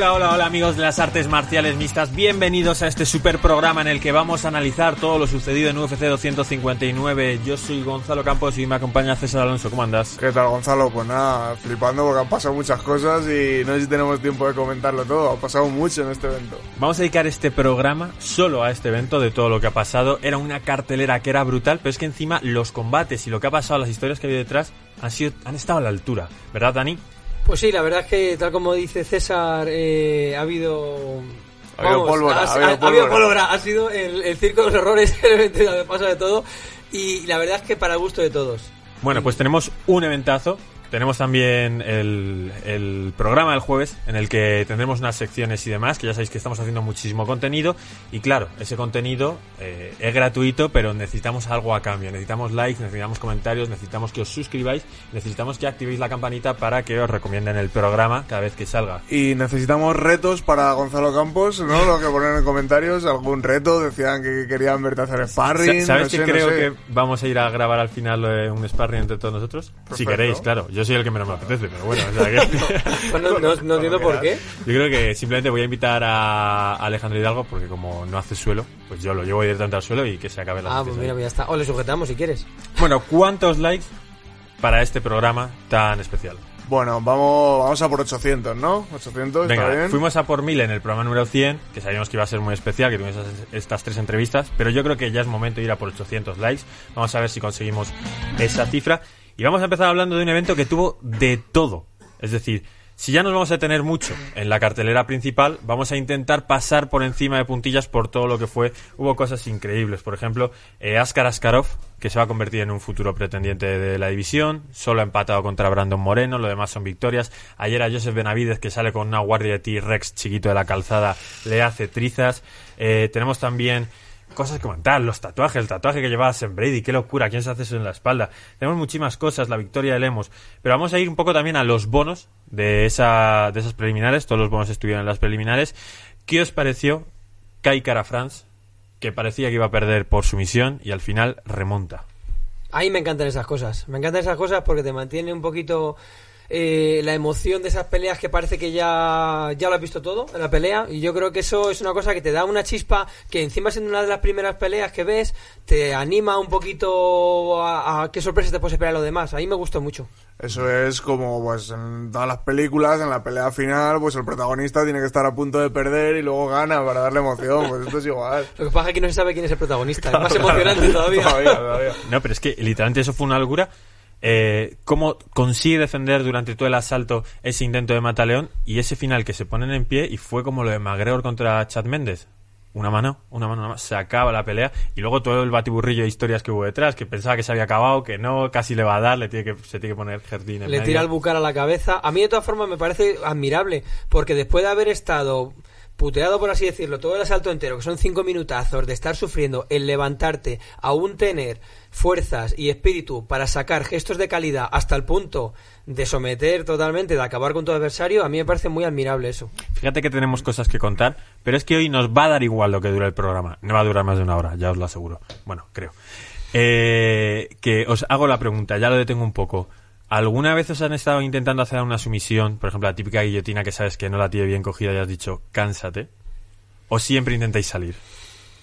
Hola, hola, hola amigos de las artes marciales mixtas, bienvenidos a este super programa en el que vamos a analizar todo lo sucedido en UFC 259. Yo soy Gonzalo Campos y me acompaña César Alonso, ¿cómo andas? ¿Qué tal Gonzalo? Pues nada, flipando porque han pasado muchas cosas y no sé si tenemos tiempo de comentarlo todo, ha pasado mucho en este evento. Vamos a dedicar este programa solo a este evento de todo lo que ha pasado. Era una cartelera que era brutal, pero es que encima los combates y lo que ha pasado, las historias que hay detrás, han, sido, han estado a la altura, ¿verdad Dani? Pues sí, la verdad es que, tal como dice César, eh, ha habido. Ha habido pólvora, ha, ha habido ha- ha pólvora. pólvora. Ha sido el, el circo de los horrores, el donde pasa de todo. Y la verdad es que para gusto de todos. Bueno, pues tenemos un eventazo. Tenemos también el, el programa del jueves en el que tendremos unas secciones y demás, que ya sabéis que estamos haciendo muchísimo contenido. Y claro, ese contenido eh, es gratuito, pero necesitamos algo a cambio. Necesitamos likes, necesitamos comentarios, necesitamos que os suscribáis, necesitamos que activéis la campanita para que os recomienden el programa cada vez que salga. Y necesitamos retos para Gonzalo Campos, ¿no? Lo que ponen en comentarios, algún reto, decían que querían verte hacer sparring. Sa- ¿Sabes no que sé, no creo sé. que vamos a ir a grabar al final eh, un sparring entre todos nosotros? Si queréis, claro. Yo soy el que menos me apetece, pero bueno, o sea que... Pues no, no- no entiendo por qué. Yo creo que simplemente voy a invitar a Alejandro Hidalgo porque como no hace suelo, pues yo lo llevo directamente al suelo y que se acabe la Ah, pues mira, ahí. pues ya está. O le sujetamos si quieres. Bueno, ¿cuántos likes para este programa tan especial? Bueno, vamos, vamos a por 800, ¿no? 800, Venga, está bien. fuimos a por mil en el programa número 100, que sabíamos que iba a ser muy especial, que tuvimos estas tres entrevistas, pero yo creo que ya es momento de ir a por 800 likes. Vamos a ver si conseguimos esa cifra. Y vamos a empezar hablando de un evento que tuvo de todo. Es decir, si ya nos vamos a detener mucho en la cartelera principal, vamos a intentar pasar por encima de puntillas por todo lo que fue. Hubo cosas increíbles. Por ejemplo, eh, Askar Askarov, que se va a convertir en un futuro pretendiente de la división, solo ha empatado contra Brandon Moreno, lo demás son victorias. Ayer a Joseph Benavidez, que sale con una guardia de T-Rex chiquito de la calzada, le hace trizas. Eh, tenemos también cosas que comentar, los tatuajes, el tatuaje que llevaba Sam Brady, qué locura, ¿quién se hace eso en la espalda? Tenemos muchísimas cosas, la victoria de Lemos, pero vamos a ir un poco también a los bonos de, esa, de esas preliminares, todos los bonos estuvieron en las preliminares. ¿Qué os pareció Kai Cara France, que parecía que iba a perder por sumisión y al final remonta? A mí me encantan esas cosas. Me encantan esas cosas porque te mantiene un poquito eh, la emoción de esas peleas que parece que ya, ya lo has visto todo en la pelea. Y yo creo que eso es una cosa que te da una chispa que encima siendo una de las primeras peleas que ves, te anima un poquito a, a qué sorpresa te puedes esperar a lo demás. A mí me gustó mucho. Eso es como pues en todas las películas, en la pelea final, pues el protagonista tiene que estar a punto de perder y luego gana para darle emoción, pues esto es igual. Lo que pasa es que no se sabe quién es el protagonista. Es más emocionante todavía. Todavía, todavía. No, pero es que literalmente eso fue una locura. Eh, cómo consigue defender durante todo el asalto ese intento de Mataleón y ese final que se ponen en pie y fue como lo de McGregor contra Chad Méndez. Una mano, una mano, una mano, se acaba la pelea y luego todo el batiburrillo de historias que hubo detrás, que pensaba que se había acabado, que no, casi le va a dar, le tiene que, se tiene que poner Jardín en Le medio. tira el bucar a la cabeza. A mí, de todas formas, me parece admirable. Porque después de haber estado puteado, por así decirlo, todo el asalto entero, que son cinco minutazos, de estar sufriendo, el levantarte, aún tener fuerzas y espíritu para sacar gestos de calidad hasta el punto de someter totalmente, de acabar con tu adversario, a mí me parece muy admirable eso. Fíjate que tenemos cosas que contar, pero es que hoy nos va a dar igual lo que dura el programa. No va a durar más de una hora, ya os lo aseguro. Bueno, creo. Eh, que os hago la pregunta, ya lo detengo un poco. ¿Alguna vez os han estado intentando hacer una sumisión, por ejemplo, la típica guillotina que sabes que no la tiene bien cogida y has dicho, cánsate? ¿O siempre intentáis salir?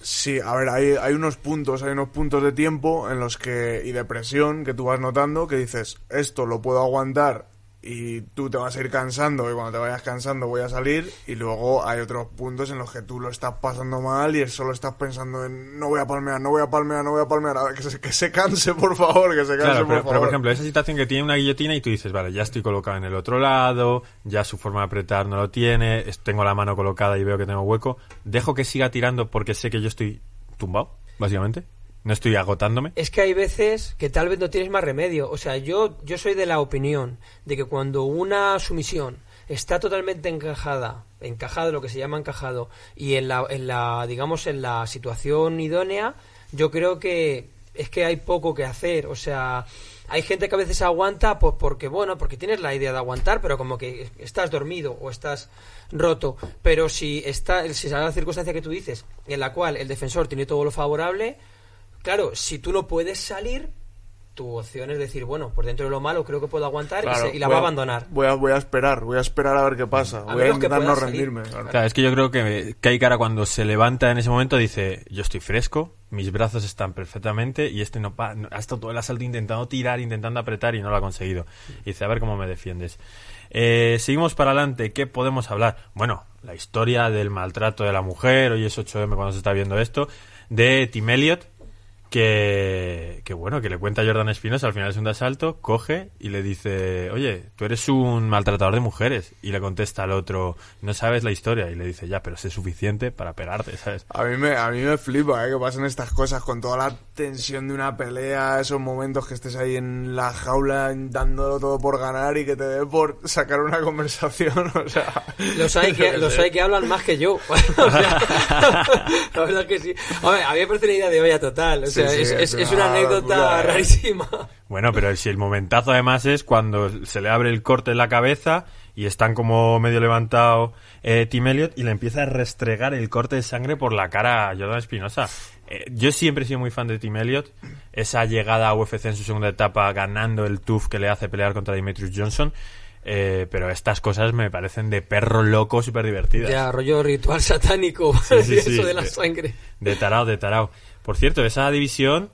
Sí, a ver, hay, hay unos puntos, hay unos puntos de tiempo en los que, y de presión que tú vas notando que dices, esto lo puedo aguantar y tú te vas a ir cansando y cuando te vayas cansando voy a salir y luego hay otros puntos en los que tú lo estás pasando mal y solo estás pensando en no voy a palmear, no voy a palmear, no voy a palmear, a ver, que se, que se canse por favor, que se canse Claro, por pero, favor. pero, por ejemplo, esa situación que tiene una guillotina y tú dices, vale, ya estoy colocado en el otro lado, ya su forma de apretar no lo tiene, tengo la mano colocada y veo que tengo hueco, dejo que siga tirando porque sé que yo estoy tumbado, básicamente, no estoy agotándome. Es que hay veces que tal vez no tienes más remedio. O sea, yo, yo soy de la opinión de que cuando una sumisión está totalmente encajada, encajado, lo que se llama encajado, y en la, en la, digamos, en la situación idónea, yo creo que es que hay poco que hacer. O sea, hay gente que a veces aguanta pues porque, bueno, porque tienes la idea de aguantar, pero como que estás dormido o estás roto. Pero si está, si se da la circunstancia que tú dices, en la cual el defensor tiene todo lo favorable, Claro, si tú no puedes salir, tu opción es decir, bueno, por dentro de lo malo creo que puedo aguantar y, Claro, se- y la voy va a abandonar. Voy a, voy a esperar, voy a esperar a ver qué pasa. voy a intentar no rendirme. claro. Claro, es que yo creo que, que hay cara cuando se levanta en ese momento dice, yo estoy fresco, mis brazos están perfectamente y este no, pa- no- ha estado todo el asalto intentando tirar, intentando apretar y no lo ha conseguido. Y dice, a ver cómo me defiendes. Eh, seguimos para adelante, ¿qué podemos hablar? Bueno, la historia del maltrato de la mujer, hoy es 8M cuando se está viendo esto, de Tim Elliot, que, que bueno, que le cuenta a Jordan Espinosa al final es un asalto, coge y le dice, oye, tú eres un maltratador de mujeres. Y le contesta al otro, no sabes la historia. Y le dice, ya, pero sé suficiente para pegarte, ¿sabes? A mí me, a mí me flipa ¿eh? que pasen estas cosas con toda la tensión de una pelea, esos momentos que estés ahí en la jaula dándolo todo por ganar y que te dé por sacar una conversación, o sea... Los hay, que, los hay que hablan más que yo. O sea, la verdad que sí. Hombre, a mí me parece una idea de olla total. O sea, sí, es, es es- es una una anécdota rarísima. Bueno, pero si el momentazo además es cuando se le abre el corte en la cabeza y están como medio levantado eh, Tim Elliot y le empieza a restregar el corte de sangre por la cara a Jordan Espinosa. Eh, yo siempre he sido muy fan de Tim Elliot. Esa llegada a UFC en su segunda etapa ganando el TUF que le hace pelear contra Demetrius Johnson. Eh, pero estas cosas me parecen de perro loco súper divertidas. Ya, rollo ritual satánico. Sí, sí, y eso sí. de la De- sangre. De tarao, de tarao. Por cierto, esa división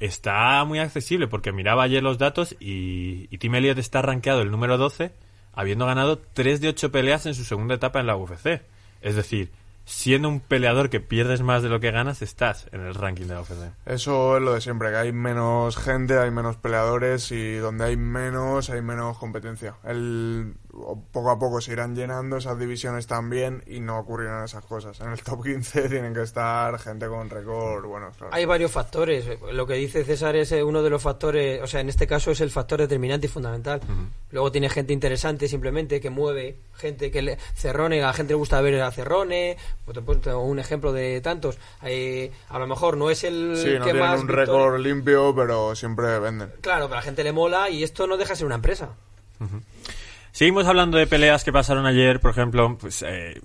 está muy accesible porque miraba ayer los datos y, Tim Elliott está rankeado el número 12 habiendo ganado 3 de 8 peleas en su segunda etapa en la UFC. Es decir, siendo un peleador que pierdes más de lo que ganas, estás en el ranking de la UFC. Eso es lo de siempre, que hay menos gente, hay menos peleadores y donde hay menos, hay menos competencia. El, poco a poco se irán llenando esas divisiones también y no ocurrirán esas cosas. En el top 15 tienen que estar gente con récord, bueno, claro. Hay varios factores. Lo que dice César es eh, uno de los factores, o sea, en este caso es el factor determinante y fundamental. Luego tiene gente interesante simplemente que mueve, gente que le, Cerrone, a la gente le gusta ver a Cerrone, pues un ejemplo de tantos. Eh, a lo mejor no es el Sí, no que más un récord limpio, pero siempre venden. Claro, pero a la gente le mola y esto no deja de ser una empresa. Seguimos hablando de peleas que pasaron ayer, por ejemplo, pues eh,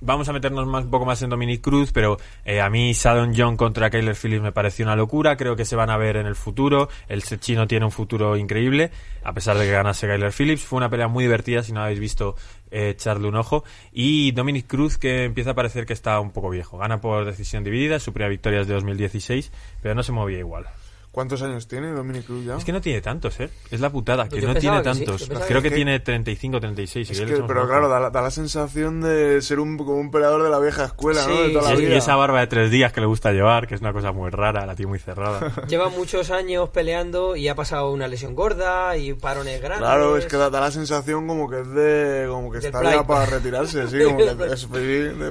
vamos a meternos más, un poco más en Dominic Cruz, pero eh, a mí Sadon John contra Kyler Phillips me pareció una locura, creo que se van a ver en el futuro, el chino tiene un futuro increíble, a pesar de que ganase Kyler Phillips, fue una pelea muy divertida, si no habéis visto, eh, echarle un ojo, y Dominic Cruz que empieza a parecer que está un poco viejo, gana por decisión dividida, su primera victoria es de 2016, pero no se movía igual. ¿Cuántos años tiene Dominic Cruz ya? Es que no tiene tantos, ¿eh? Es la putada, que yo no tiene que tantos. Creo que que tiene 35, 36. si Es que, pero claro, da la, da la sensación de ser un, como un peleador de la vieja escuela, ¿no? Sí, De toda la Y- vida. y esa barba de tres días que le gusta llevar, que es una cosa muy rara, la tiene muy cerrada. Lleva muchos años peleando y ha pasado una lesión gorda y parones grandes. Claro, es que da, da la sensación como que es de. como que Del está ya para retirarse, sí, como que es,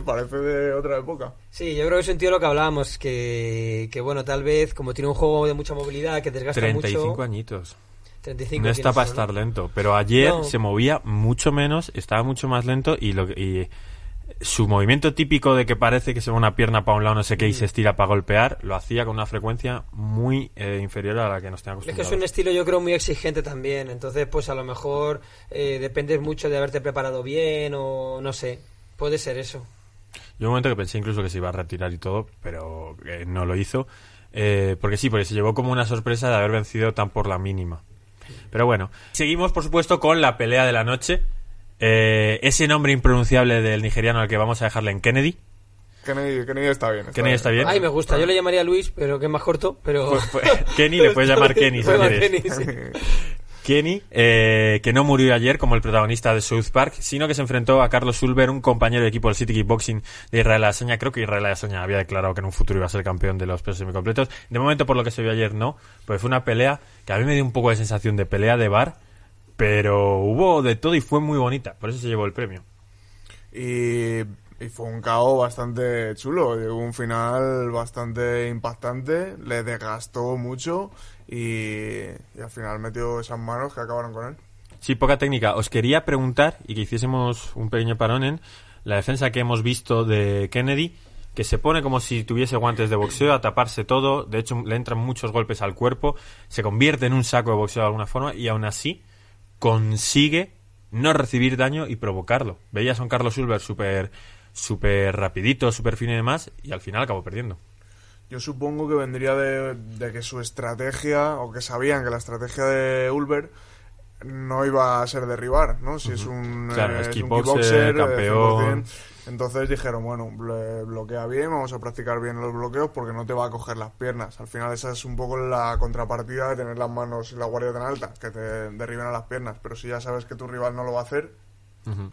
parece de otra época. Sí, yo creo que es un tío lo que hablábamos, que, que bueno, tal vez como tiene un juego de mucha movilidad, que desgasta 35 mucho... añitos. 35 No está para estar lento. Pero ayer No. se movía mucho menos, estaba mucho más lento y, lo, que- y su movimiento típico de que parece que se va una pierna para un lado, no sé qué, Mm. y se estira para golpear, lo hacía con una frecuencia muy eh, inferior a la que nos tenemos Es que es un estilo yo creo muy exigente también, entonces pues a lo mejor eh, depende mucho de haberte preparado bien o no sé, puede ser eso. Yo un momento que pensé incluso que se iba a retirar y todo, pero eh, no lo hizo. Eh, porque sí, porque se llevó como una sorpresa de haber vencido tan por la mínima. Pero bueno, seguimos por supuesto con la pelea de la noche. Eh, ese nombre impronunciable del nigeriano al que vamos a dejarle en Kennedy. Kennedy, Kennedy está bien. Kennedy está bien. Ay, me gusta, yo le llamaría Luis, pero que es más corto, pero... Pues- pues, Kenny, le puedes llamar Kenny si. Kenny, sí. Kenny, eh, que no murió ayer como el protagonista de South Park, sino que se enfrentó a Carlos Sulber, un compañero de equipo del City Kickboxing de Israel Asaña. Creo que Israel Asaña había declarado que en un futuro iba a ser campeón de los pesos semicompletos. De momento, por lo que se vio ayer, no. Pues fue una pelea que a mí me dio un poco de sensación de pelea de bar, pero hubo de todo y fue muy bonita. Por eso se llevó el premio. Y, y fue un KO bastante chulo. Llegó un final bastante impactante, le desgastó mucho y, al final metió esas manos que acabaron con él. Sí, poca técnica. Os quería preguntar y que hiciésemos un pequeño parón en la defensa que hemos visto de Kennedy, que se pone como si tuviese guantes de boxeo a taparse todo. De hecho, le entran muchos golpes al cuerpo, se convierte en un saco de boxeo de alguna forma y aún así consigue no recibir daño y provocarlo. Veías a un Carlos Silver súper súper rapidito, súper fino y demás, y al final acabó perdiendo. Yo supongo que vendría de, de que su estrategia, o que sabían que la estrategia de Ulver no iba a ser derribar, ¿no? Si es un, Claro, eh, es un kickboxer, eh, campeón. 100%. Entonces dijeron, bueno, blo- bloquea bien, vamos a practicar bien los bloqueos porque no te va a coger las piernas. Al final esa es un poco la contrapartida de tener las manos y la guardia tan alta, que te derriben a las piernas. Pero si ya sabes que tu rival no lo va a hacer,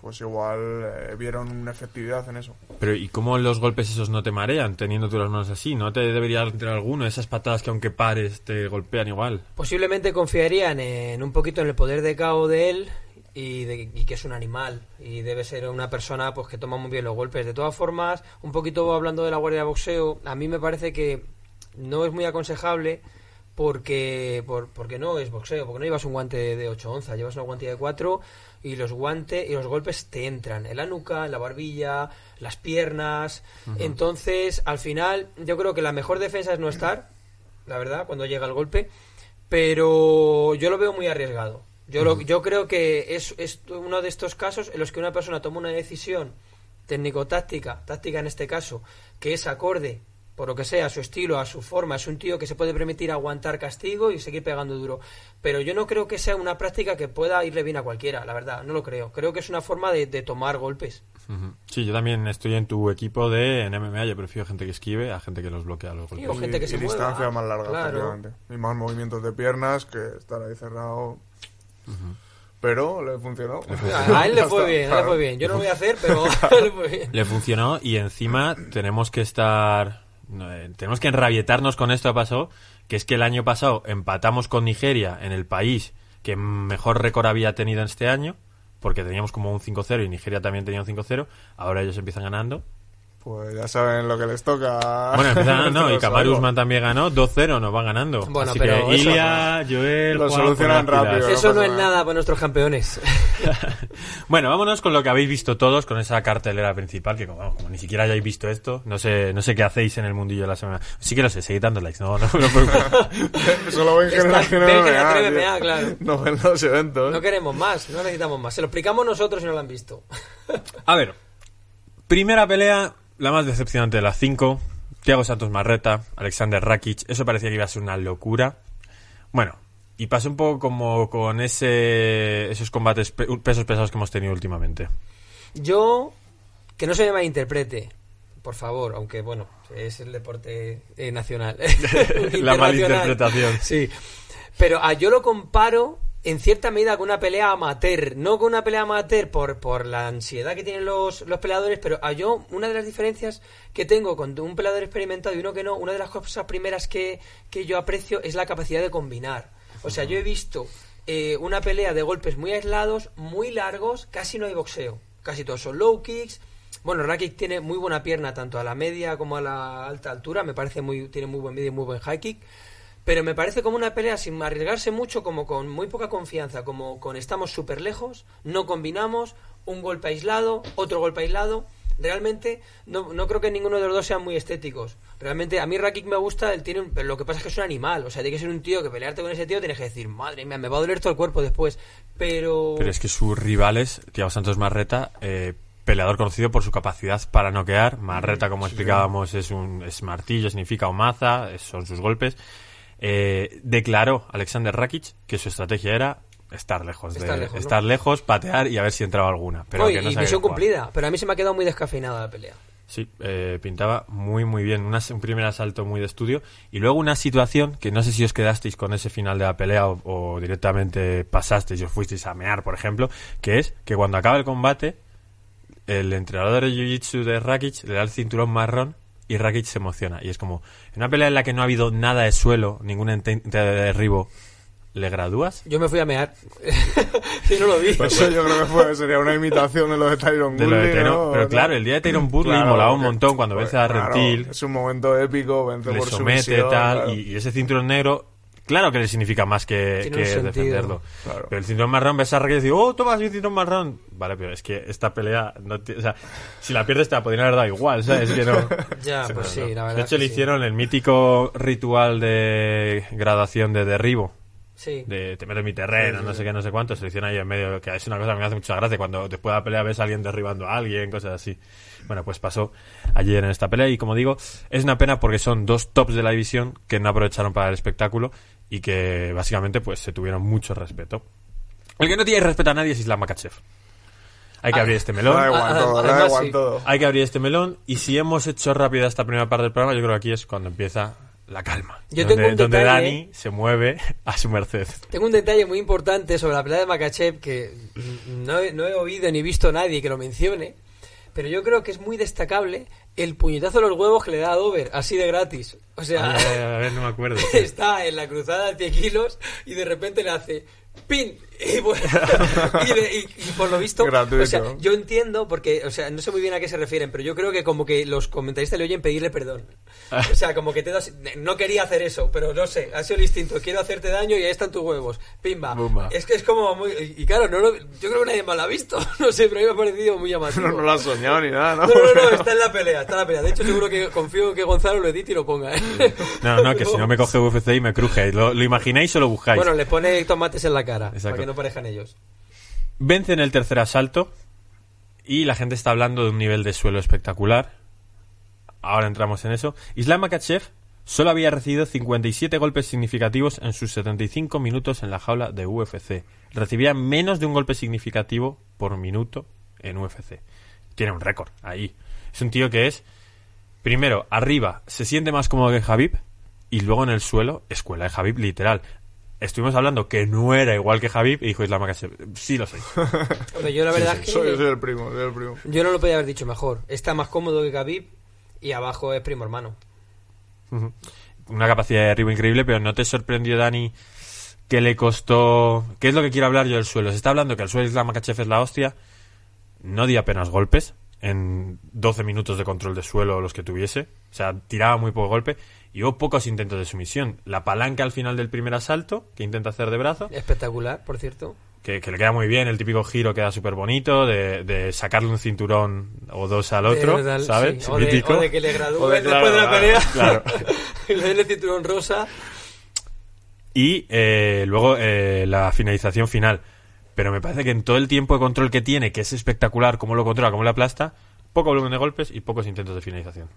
pues igual eh, vieron una efectividad en eso. Pero ¿y cómo los golpes esos no te marean teniendo tú las manos así? ¿No te debería entrar alguno? Esas patadas que aunque pares te golpean igual. Posiblemente confiarían en un poquito en el poder de KO de él y, de- y que es un animal y debe ser una persona pues que toma muy bien los golpes. De todas formas, un poquito hablando de la guardia de boxeo, a mí me parece que no es muy aconsejable porque por- porque no es boxeo, porque no llevas un guante de, de 8 onzas, llevas una guantilla de 4 y los guantes y los golpes te entran en la nuca, en la barbilla, las piernas. Entonces, al final, yo creo que la mejor defensa es no estar, la verdad, cuando llega el golpe, pero yo lo veo muy arriesgado. Yo, lo- yo creo que es, es uno de estos casos en los que una persona toma una decisión técnico-táctica, táctica en este caso, que es acorde, por lo que sea, a su estilo, a su forma, es un tío que se puede permitir aguantar castigo y seguir pegando duro. Pero yo no creo que sea una práctica que pueda irle bien a cualquiera, la verdad, no lo creo. Creo que es una forma de, de tomar golpes. Sí, yo también estoy en tu equipo de en MMA. Yo prefiero gente que esquive a gente que los bloquea los golpes. o gente que y se mueva, más largas, claro. efectivamente. Y más movimientos de piernas que estar ahí cerrado. Pero le funcionó. A, a él le fue bien, a él le fue bien. Yo no lo voy a hacer, pero le fue bien. Le funcionó y encima tenemos que estar... eh, tenemos que enrabietarnos con esto que pasó, que es que el año pasado empatamos con Nigeria en el país que mejor récord había tenido en este año, porque teníamos como un 5-0 y Nigeria también tenía un 5-0, ahora ellos empiezan ganando. Pues ya saben lo que les toca. Bueno, empiezan ganando y Pero Kamaru algo. Usman también ganó, 2-0 nos van ganando. Bueno, Así pero que eso- Ilia, Joel, Lo Juan, solucionan rápido. Eso no es nada. nada para nuestros campeones. Bueno, vámonos con lo que habéis visto todos, con esa cartelera principal, que como, ni siquiera hayáis visto esto, no sé, no sé qué hacéis en el mundillo de la semana. Sí que lo sé, seguid dando likes, no, no, no. Solo ven Está- generación tío. MMA, claro. No ven los eventos. No queremos más, no necesitamos más. Se lo explicamos nosotros si no lo han visto. A ver, primera pelea, la más decepcionante de las cinco. Thiago Santos Marreta, Alexander Rakic, eso parecía que iba a ser una locura. Bueno, y pasó un poco como con ese, esos combates pe- pesos pesados que hemos tenido últimamente. Yo, que no se me malinterprete, por favor, aunque bueno, es el deporte eh, nacional. La malinterpretación. Sí. Pero ah, yo lo comparo en cierta medida con una pelea amateur. No con una pelea amateur por, por la ansiedad que tienen los, los peleadores, pero a yo, una de las diferencias que tengo con un peleador experimentado y uno que no, una de las cosas primeras que, que yo aprecio es la capacidad de combinar. O sea, yo he visto eh, una pelea de golpes muy aislados, muy largos, casi no hay boxeo. Casi todos son low kicks. Bueno, Rakic tiene muy buena pierna tanto a la media como a la alta altura. Me parece muy tiene muy buen medio y muy buen high kick. Pero me parece como una pelea sin arriesgarse mucho, como con muy poca confianza, como con estamos súper lejos, no combinamos, un golpe aislado, otro golpe aislado. Realmente no, no creo que ninguno de los dos sean muy estéticos. Realmente a mí Rakic me gusta, él tiene un- pero lo que pasa es que es un animal. O sea, tiene que ser un tío que pelearte con ese tío tienes que decir, madre mía, me va a doler todo el cuerpo después. Pero... Pero es que sus rivales, Thiago Santos Marreta, eh, peleador conocido por su capacidad para noquear. Marreta, como explicábamos, es un es martillo, significa o maza, son sus golpes. Eh, declaró Alexander Rakic que su estrategia era estar lejos, de, Estar lejos, ¿no? estar lejos, patear y a ver si entraba alguna. Pero No, que y no y sabía misión cumplida. Pero a mí se me ha quedado muy descafeinada la pelea. Sí, eh, pintaba muy muy bien. Una- un primer asalto muy de estudio y luego una situación que no sé si os quedasteis con ese final de la pelea o, o directamente pasasteis y os fuisteis a mear, por ejemplo, que es que cuando acaba el combate el entrenador de Jiu-Jitsu de Rakic le da el cinturón marrón y Rakic se emociona. Y es como, en una pelea en la que no ha habido nada de suelo, ningún intento de derribo, ¿le gradúas? Yo me fui a mear. y no lo vi. Pues eso yo creo que fue, sería una imitación de lo de Tyron De lo de Woodley, Tyron- ¿no? pero claro, el día de Tyron Woodley Claro, molaba un montón cuando pues, vence a claro, Rentil, Es un momento épico, vence le por somete sumisión, tal, claro. y, y ese cinturón negro, claro que le significa más que, defenderlo. claro. Pero el cinturón marrón ves a Rakic y dice, oh, tomas mi cinturón marrón. Vale, pero es que esta pelea, no o sea, si la pierdes te la podrían haber dado igual, ¿sabes? Es que no... Ya, pues sí, la verdad. De hecho, que le sí. hicieron el mítico ritual de graduación de derribo. Sí. De te meto en mi terreno, no sé qué, no sé cuánto. Se lo hicieron ahí en medio, que es una cosa que me hace mucha gracia. Cuando después de la pelea ves a alguien derribando a alguien, cosas así. Bueno, pues pasó ayer en esta pelea. Y como digo, es una pena porque son dos tops de la división que no aprovecharon para el espectáculo y que básicamente pues se tuvieron mucho respeto. El que no tiene respeto a nadie es Islam Makachev. Hay que Ah, abrir este melón. Da igual Ah, todo, da además, igual sí. todo. Hay que abrir este melón y si hemos hecho rápida esta primera parte del programa, yo creo que aquí es cuando empieza la calma. Yo donde, tengo un donde detalle. Dani se mueve a su merced. Tengo un detalle muy importante sobre la pelea de Makachev que no he, no he oído ni visto a nadie que lo mencione, pero yo creo que es muy destacable el puñetazo a los huevos que le da a Dover, así de gratis. O sea, a ver, no me acuerdo. está en la cruzada de 100 kilos y de repente le hace ¡pin! Y, bueno, y de- y- y por lo visto, Gratuito. o sea, yo entiendo porque, o sea, no sé muy bien a qué se refieren, pero yo creo que como que los comentaristas le oyen pedirle perdón. O sea, como que te das, no quería hacer eso, pero no sé, ha sido el instinto, quiero hacerte daño y ahí están tus huevos. Pimba. Bumba. Es que es como muy, y claro, no lo- yo creo que nadie más lo ha visto, no sé, pero a mí me ha parecido muy llamativo. No, no lo has soñado ni nada, ¿no? No, no, no, está en la pelea, está en la pelea. De hecho, seguro que confío en que Gonzalo lo edite y lo ponga. ¿eh? No, no, que si no me coge UFC y me cruje. ¿Lo, lo imagináis o lo buscáis? Bueno, le pone tomates en la cara, Exacto. No parejan ellos. Vence en el tercer asalto y la gente está hablando de un nivel de suelo espectacular. Ahora entramos en eso. Islam Makachev solo había recibido 57 golpes significativos en sus 75 minutos en la jaula de UFC. Recibía menos de un golpe significativo por minuto en UFC. Tiene un récord ahí. Es un tío que es, primero, arriba se siente más cómodo que Javib y luego en el suelo, escuela de Javib literal. Estuvimos hablando que no era igual que Javib y dijo Islam Makachev, sí lo soy. Hombre, yo la verdad es que Soy, soy el primo, soy el primo. yo no lo podía haber dicho mejor. Está más cómodo que Khabib y abajo es primo hermano. Una capacidad de derribo increíble, pero ¿no te sorprendió, Dani, que le costó... ¿Qué es lo que quiero hablar yo del suelo? Se está hablando que el suelo de Islam Makhachev es la hostia. No dio apenas golpes en 12 minutos de control de suelo los que tuviese. O sea, tiraba muy poco golpe. Y hubo pocos intentos de sumisión. La palanca al final del primer asalto, que intenta hacer de brazo, Espectacular, por cierto. que, que le queda muy bien. El típico giro queda súper bonito, de, de sacarle un cinturón o dos al otro, De verdad, ¿sabes? sí. O, de, Mítico. o de que le gradúen O de- después claro, de la pelea. claro. y le den el cinturón rosa. y eh, luego eh, la finalización final. Pero me parece que en todo el tiempo de control que tiene, que es espectacular, cómo lo controla, cómo lo aplasta, poco volumen de golpes y pocos intentos de finalización.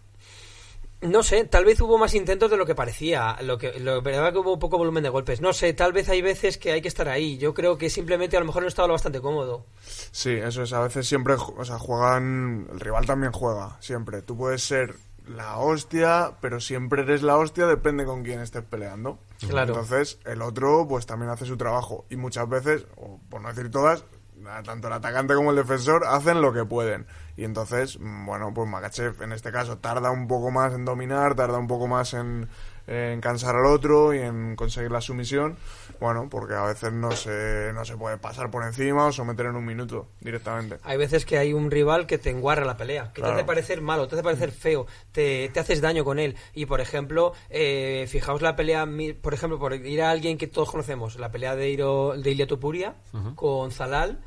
No sé, tal vez hubo más intentos de lo que parecía. Lo que, lo verdad que hubo poco volumen de golpes. No sé, tal vez hay veces que hay que estar ahí. Yo creo que simplemente a lo mejor no estaba lo bastante cómodo. Sí, eso es. A veces siempre, o sea, juegan. El rival también juega, siempre. Tú puedes ser la hostia, pero siempre eres la hostia, depende con quién estés peleando. Claro. Entonces, el otro, pues también hace su trabajo. Y muchas veces, o por no decir todas, tanto el atacante como el defensor hacen lo que pueden. Y entonces, mm, bueno, pues Makachev en este caso tarda un poco más en dominar, tarda un poco más en, en cansar al otro y en conseguir la sumisión. Bueno, porque a veces no se, no se puede pasar por encima o someter en un minuto directamente. Hay veces que hay un rival que te enguarra la pelea, que te hace parecer malo, te hace parecer feo, te, te haces daño con él. Y por ejemplo, eh, fijaos la pelea, mi- por ejemplo, por ir a alguien que todos conocemos, la pelea de, Iro, de Ilia Topuria con Zalal.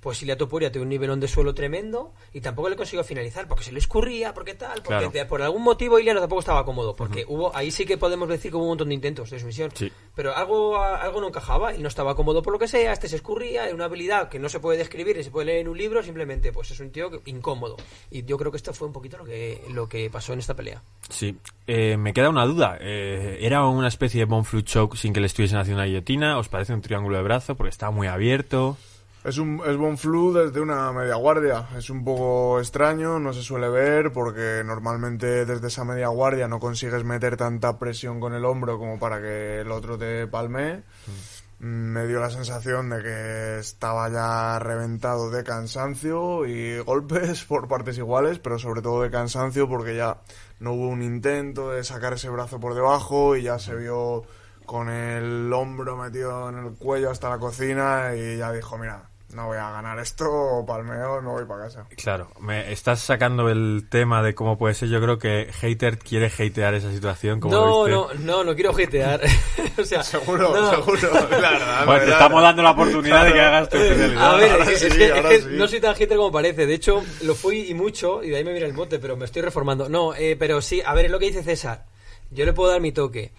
Pues Ilia Topuria tiene un nivelón de suelo tremendo y tampoco le consiguió finalizar porque se le escurría, porque tal, porque Claro. por algún motivo Ilia no tampoco estaba cómodo, porque hubo ahí sí que podemos decir que hubo un montón de intentos de sumisión. Sí. Pero algo, algo no encajaba y no estaba cómodo por lo que sea, este se escurría, era una habilidad que no se puede describir y se puede leer en un libro, simplemente pues es un tío que- incómodo. Y yo creo que esto fue un poquito lo que, lo que pasó en esta pelea. Sí. Eh, me queda una duda. Eh, ¿Era una especie de Bonflu Choke sin que le estuviesen haciendo una guillotina? ¿Os parece un triángulo de brazo? Porque estaba muy abierto. Es un es Von Flu desde una media guardia. Es un poco extraño, no se suele ver porque normalmente desde esa media guardia no consigues meter tanta presión con el hombro como para que el otro te palme. Me dio la sensación de que estaba ya reventado de cansancio y golpes por partes iguales, pero sobre todo de cansancio porque ya no hubo un intento de sacar ese brazo por debajo y ya se vio con el hombro metido en el cuello hasta la cocina y ya dijo, mira, no voy a ganar esto, palmeo, no voy para casa. Claro, me estás sacando el tema de cómo puede ser. Yo creo que Hater quiere hatear esa situación. Como No, no, no, no quiero hatear. o sea, Seguro, no. seguro, la verdad. Bueno, te estamos dando la oportunidad de que hagas tu especialidad. A ver, Ahora es, que- es sí, que, es ahora que sí. no soy tan hater como parece. De hecho, lo fui y mucho, y de ahí me mira el mote, pero me estoy reformando. No, eh, pero sí, a ver, es lo que dice César. Yo le puedo dar mi toque.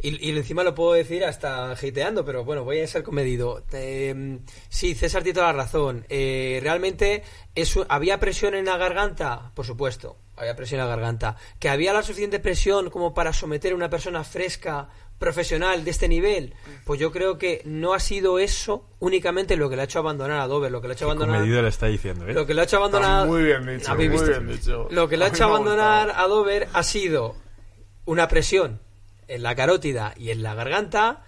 Y, y encima lo puedo decir hasta hateando, pero bueno, voy a ser comedido. Eh, sí, César tiene toda la razón. Eh, realmente, eso, ¿había presión en la garganta? Por supuesto, había presión en la garganta. ¿Que había la suficiente presión como para someter a una persona fresca, profesional de este nivel? Pues yo creo que no ha sido eso únicamente lo que le ha hecho abandonar a Dover, lo que le ha hecho abandonar... Comedido le está diciendo, ¿eh? Lo que le ha hecho abandonar... muy bien dicho, ¿Habéis muy bien dicho. Lo que le ha hecho abandonar a Dover ha sido una presión en la carótida y en la garganta,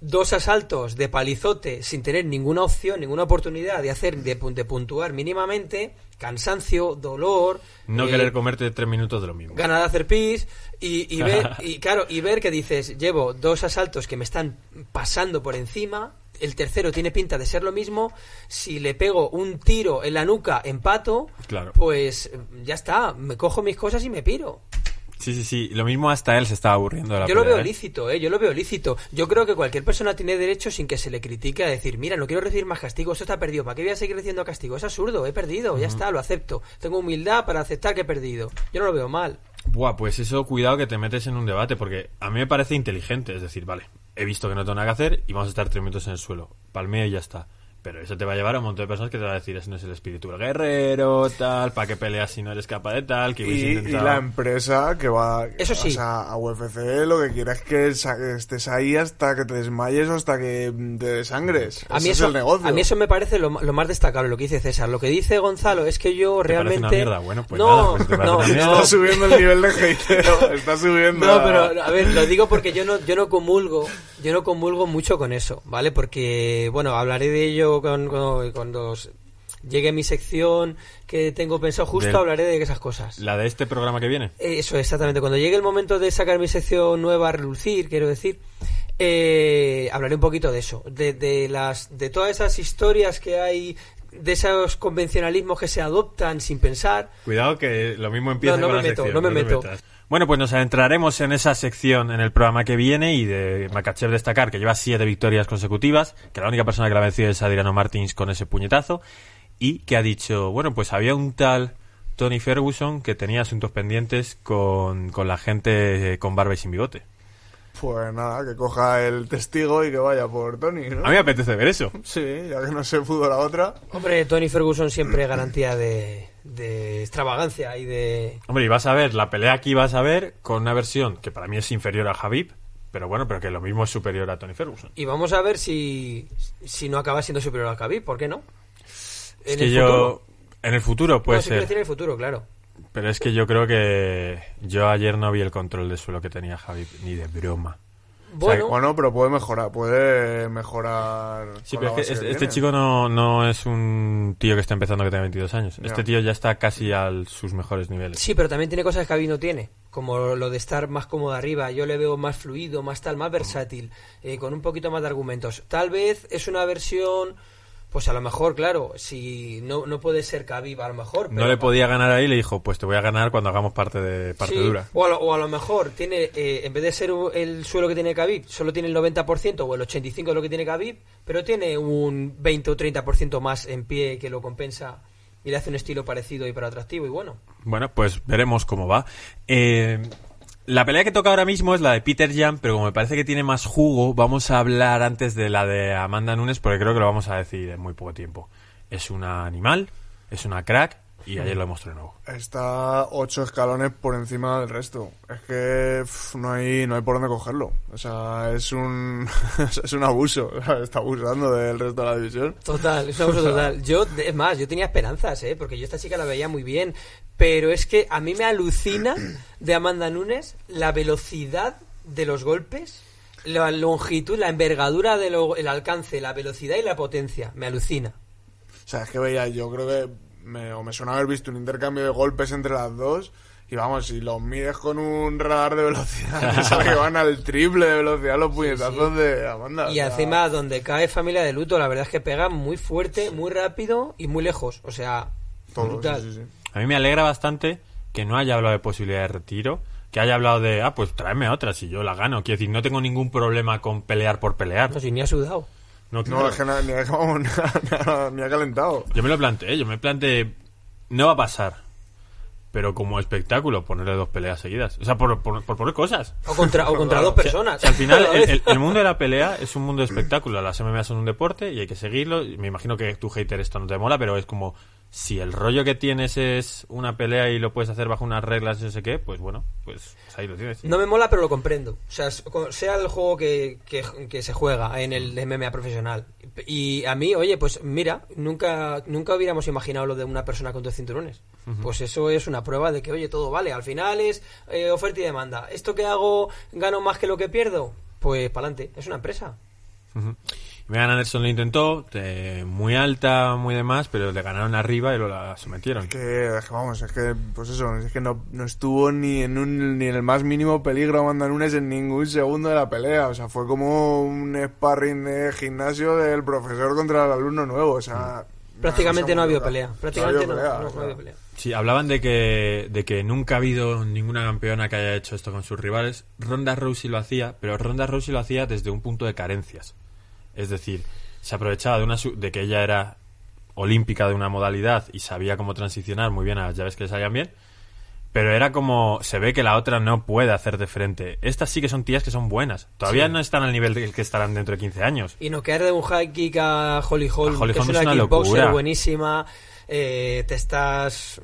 dos asaltos de palizote sin tener ninguna opción, ninguna oportunidad de hacer, de, de puntuar mínimamente, cansancio, dolor, No eh, querer comerte tres minutos de lo mismo. ganas de hacer pis y, y ver y claro y ver que dices llevo dos asaltos que me están pasando por encima el tercero tiene pinta de ser lo mismo si le pego un tiro en la nuca empato Claro. pues ya está me cojo mis cosas y me piro Sí, sí, sí. Lo mismo hasta él se estaba aburriendo de la yo lo veo ¿eh? lícito, ¿eh? Yo lo veo lícito. Yo creo que cualquier persona tiene derecho sin que se le critique a decir, mira, no quiero recibir más castigo, esto está perdido, ¿para qué voy a seguir recibiendo castigo? Es absurdo, he perdido, ya está, lo acepto. Tengo humildad para aceptar que he perdido. Yo no lo veo mal. Buah, pues eso, cuidado que te metes en un debate, porque a mí me parece inteligente. Es decir, vale, he visto que no tengo nada que hacer y vamos a estar tres minutos en el suelo. Palmeo y ya está. Pero eso te va a llevar a un montón de personas que te van a decir, ese no es el espíritu del guerrero, tal, ¿para qué peleas si no eres capaz de tal? Que Y, hubiese y intentado... la empresa que va Eso sí. a UFC lo que quiere es que estés ahí hasta que te desmayes o hasta que te desangres. A mí, es eso, el negocio. a mí eso me parece lo, lo más destacable, lo que dice César. Lo que dice Gonzalo es que yo ¿Te parece realmente... una mierda? Bueno, pues no, nada, pues no, Está subiendo el nivel de hateo. Está subiendo. No, pero a ver, lo digo porque yo no, yo no comulgo, yo no comulgo mucho con eso, ¿vale? Porque, bueno, hablaré de ello con- con- cuando llegue mi sección que tengo pensado justo, Del- hablaré de esas cosas. La de este programa que viene. Eh, Eso, exactamente. Cuando llegue el momento de sacar mi sección nueva a relucir, quiero decir, eh, hablaré un poquito de eso, de, de las, de todas esas historias que hay, de esos convencionalismos que se adoptan sin pensar. Cuidado que lo mismo empieza No, no con me la meto, sección, no me meto. Bueno, pues nos adentraremos en esa sección en el programa que viene y de Makachev destacar que lleva siete victorias consecutivas, que la única persona que la ha vencido es Adriano Martins con ese puñetazo y que ha dicho, bueno, pues había un tal Tony Ferguson que tenía asuntos pendientes con, con la gente eh, con barba y sin bigote. Pues nada, que coja el testigo y que vaya por Tony, ¿no? A mí me apetece ver eso. Sí, ya que no se pudo la otra. Hombre, Tony Ferguson siempre garantía de, de extravagancia y de... Hombre, y vas a ver, la pelea aquí vas a ver con una versión que para mí es inferior a Javib, pero bueno, pero que lo mismo es superior a Tony Ferguson. Y vamos a ver si, si no acaba siendo superior al Khabib, ¿por qué no? Es que yo... En el futuro puede no, ser. decir en el futuro, claro. Pero es que yo creo que yo ayer no vi el control de suelo que tenía Javi, ni de broma. Bueno, Bueno, pero puede mejorar, puede mejorar. Sí, pero es que este, que este chico no, no es un tío que está empezando que tenga 22 años. Este tío ya está casi a sus mejores niveles. Sí, pero también tiene cosas que Khabib no tiene, como lo de estar más cómodo arriba. Yo le veo más fluido, más tal, más versátil, eh, con un poquito más de argumentos. Tal vez es una versión, pues a lo mejor, claro, si no, no puede ser Khabib, a lo mejor. No le podía ganar ahí, le dijo, pues te voy a ganar cuando hagamos parte de parte Sí, dura. O a, lo, o a lo mejor tiene, eh, en vez de ser el suelo que tiene Khabib, solo tiene el 90% o el 85% de lo que tiene Khabib, pero tiene un 20 o 30% más en pie que lo compensa y le hace un estilo parecido y para atractivo y bueno. Bueno, pues veremos cómo va. Eh, la pelea que toca ahora mismo es la de Peter Jan, pero como me parece que tiene más jugo, vamos a hablar antes de la de Amanda Nunes porque creo que lo vamos a decir en muy poco tiempo. Es una animal, es una crack y ayer lo demostró de nuevo. Está ocho escalones por encima del resto. Es que no hay no hay por dónde cogerlo. O sea, es un es un abuso. Está abusando del resto de la división. Total, es un abuso total. Yo, es más, yo tenía esperanzas, ¿eh? Porque yo esta chica la veía muy bien. Pero es que a mí me alucina de Amanda Nunes la velocidad de los golpes, la longitud, la envergadura del el alcance, la velocidad y la potencia. Me alucina. O sea, es que veía, yo creo que me, o me suena haber visto un intercambio de golpes entre las dos. Y vamos, si los mides con un radar de velocidad, sale que van al triple de velocidad los puñetazos de Amanda. Y o sea, encima, donde cae familia de luto, la verdad es que pega muy fuerte, muy rápido y muy lejos. O sea, todo, brutal. A mí me alegra bastante que no haya hablado de posibilidad de retiro, que haya hablado de, ah, pues tráeme otra si yo la gano. Quiero decir, no tengo ningún problema con pelear por pelear. No, si ni ha sudado. No, No, es que na- ni, ha- vamos, ni ha- ni ha calentado. Yo me lo planteé, yo me planteé, no va a pasar, pero como espectáculo, ponerle dos peleas seguidas. O sea, por, por, por poner cosas. O contra, o contra dos personas. O sea, al final, el, el- el mundo de la pelea es un mundo de espectáculo. Las MMA son un deporte y hay que seguirlo. Y Me imagino que tu hater esto no te mola, pero es como si el rollo que tienes es una pelea y lo puedes hacer bajo unas reglas y no sé qué, pues bueno, pues, ahí lo tienes. No me mola, pero lo comprendo. O sea, sea el juego que, que, que se juega en el MMA profesional. Y a mí, oye, pues mira, nunca, nunca hubiéramos imaginado lo de una persona con dos cinturones. Pues eso es una prueba de que, oye, todo vale. Al final es eh, oferta y demanda. ¿Esto que hago gano más que lo que pierdo? Pues para adelante. Es una empresa. Megan Anderson lo intentó, eh, muy alta, muy demás, pero le ganaron arriba y lo la sometieron. Que, es que vamos, es que, pues eso, es que no, no estuvo ni en un, ni en el más mínimo peligro Amanda Nunes en ningún segundo de la pelea. O sea, fue como un sparring de gimnasio del profesor contra el alumno nuevo. O sea, Prácticamente no ha una habido cosa muy pelea. loca. Prácticamente no, ha habido no, pelea, no ha habido pelea. Sí, hablaban de que, de que nunca ha habido ninguna campeona que haya hecho esto con sus rivales. Ronda Rousey lo hacía, pero Ronda Rousey lo hacía desde un punto de carencias. Es decir, se aprovechaba de, una, de que ella era olímpica de una modalidad y sabía cómo transicionar muy bien a las llaves que le salían bien, pero era como, se ve que la otra no puede hacer de frente. Estas sí que son tías que son buenas. Todavía no están al nivel del que estarán dentro de 15 años. Y no caer de un high kick a Holly Holm, que es una, es una kickboxer locura. buenísima, eh, te estás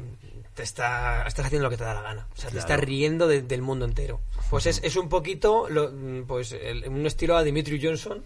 te está, estás haciendo lo que te da la gana. O sea, te estás riendo de- del mundo entero. Pues es, es un poquito lo- pues el- un estilo a Dimitri Johnson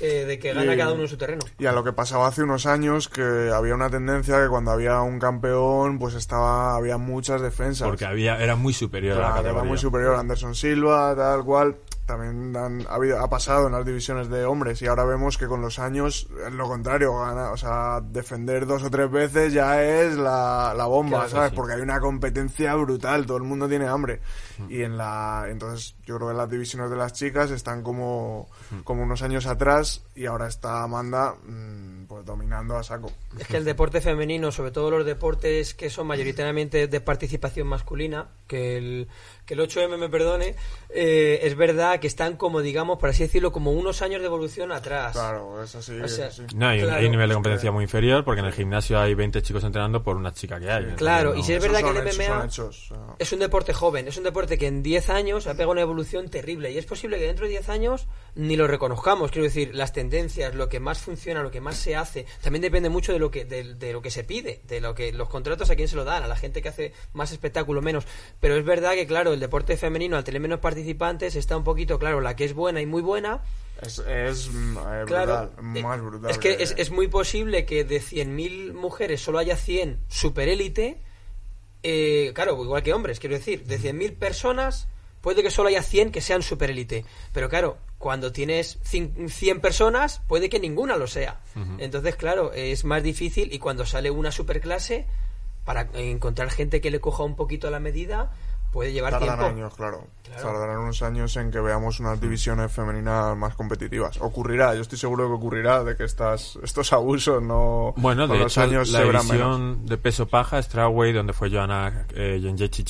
que, de que gana Y- cada uno en su terreno. Y a lo que pasaba hace unos años, que había una tendencia que cuando había un campeón, pues estaba había muchas defensas. Porque había, era muy superior a la categoría. era muy superior a Anderson Silva, tal cual. También han- ha, habido- ha pasado en las divisiones de hombres y ahora vemos que con los años es lo contrario. Gana, o sea, defender dos o tres veces ya es la, la bomba, Claro ¿sabes? sí. Porque hay una competencia brutal, todo el mundo tiene hambre. Y en la entonces yo creo que las divisiones de las chicas están como, como unos años atrás y ahora está Amanda mm, pues dominando a saco. Es que el deporte femenino, sobre todo los deportes que son mayoritariamente de participación masculina, que el, que el 8M me perdone, eh, es verdad que están como, digamos, por así decirlo, como unos años de evolución atrás. Claro, es así. O sea, es así. No, hay, un- Claro. hay un nivel de competencia muy inferior porque en el gimnasio hay 20 chicos entrenando por una chica que hay. Claro, No- y si es verdad que el hechos, MMA hechos, es un deporte joven, es un deporte que en 10 años ha pegado una evolución terrible y es posible que dentro de 10 años ni lo reconozcamos, quiero decir, las tendencias, lo que más funciona, lo que más se hace, también depende mucho de lo que de, de lo que se pide, de lo que los contratos a quién se lo dan, a la gente que hace más espectáculo menos, pero es verdad que claro, el deporte femenino al tener menos participantes está un poquito, claro, la que es buena y muy buena, Es, es eh, Claro, brutal, eh, más brutal. Es que es, es muy posible que de 100.000 mujeres solo haya 100 superélite. Eh, claro, igual que hombres, quiero decir. De 100.000 personas, puede que solo haya 100 que sean superélite. Pero claro, cuando tienes cin- 100 personas, puede que ninguna lo sea. Entonces, claro, es más difícil y cuando sale una superclase, para encontrar gente que le coja un poquito a la medida, puede llevar Tardan tiempo. años, claro. Claro. Tardarán unos años en que veamos unas divisiones femeninas más competitivas. Ocurrirá, yo estoy seguro de que ocurrirá, de que estas, estos abusos no. Bueno, de los hecho, años la se verán menos. división de peso paja, Strawweight, donde fue Joana eh,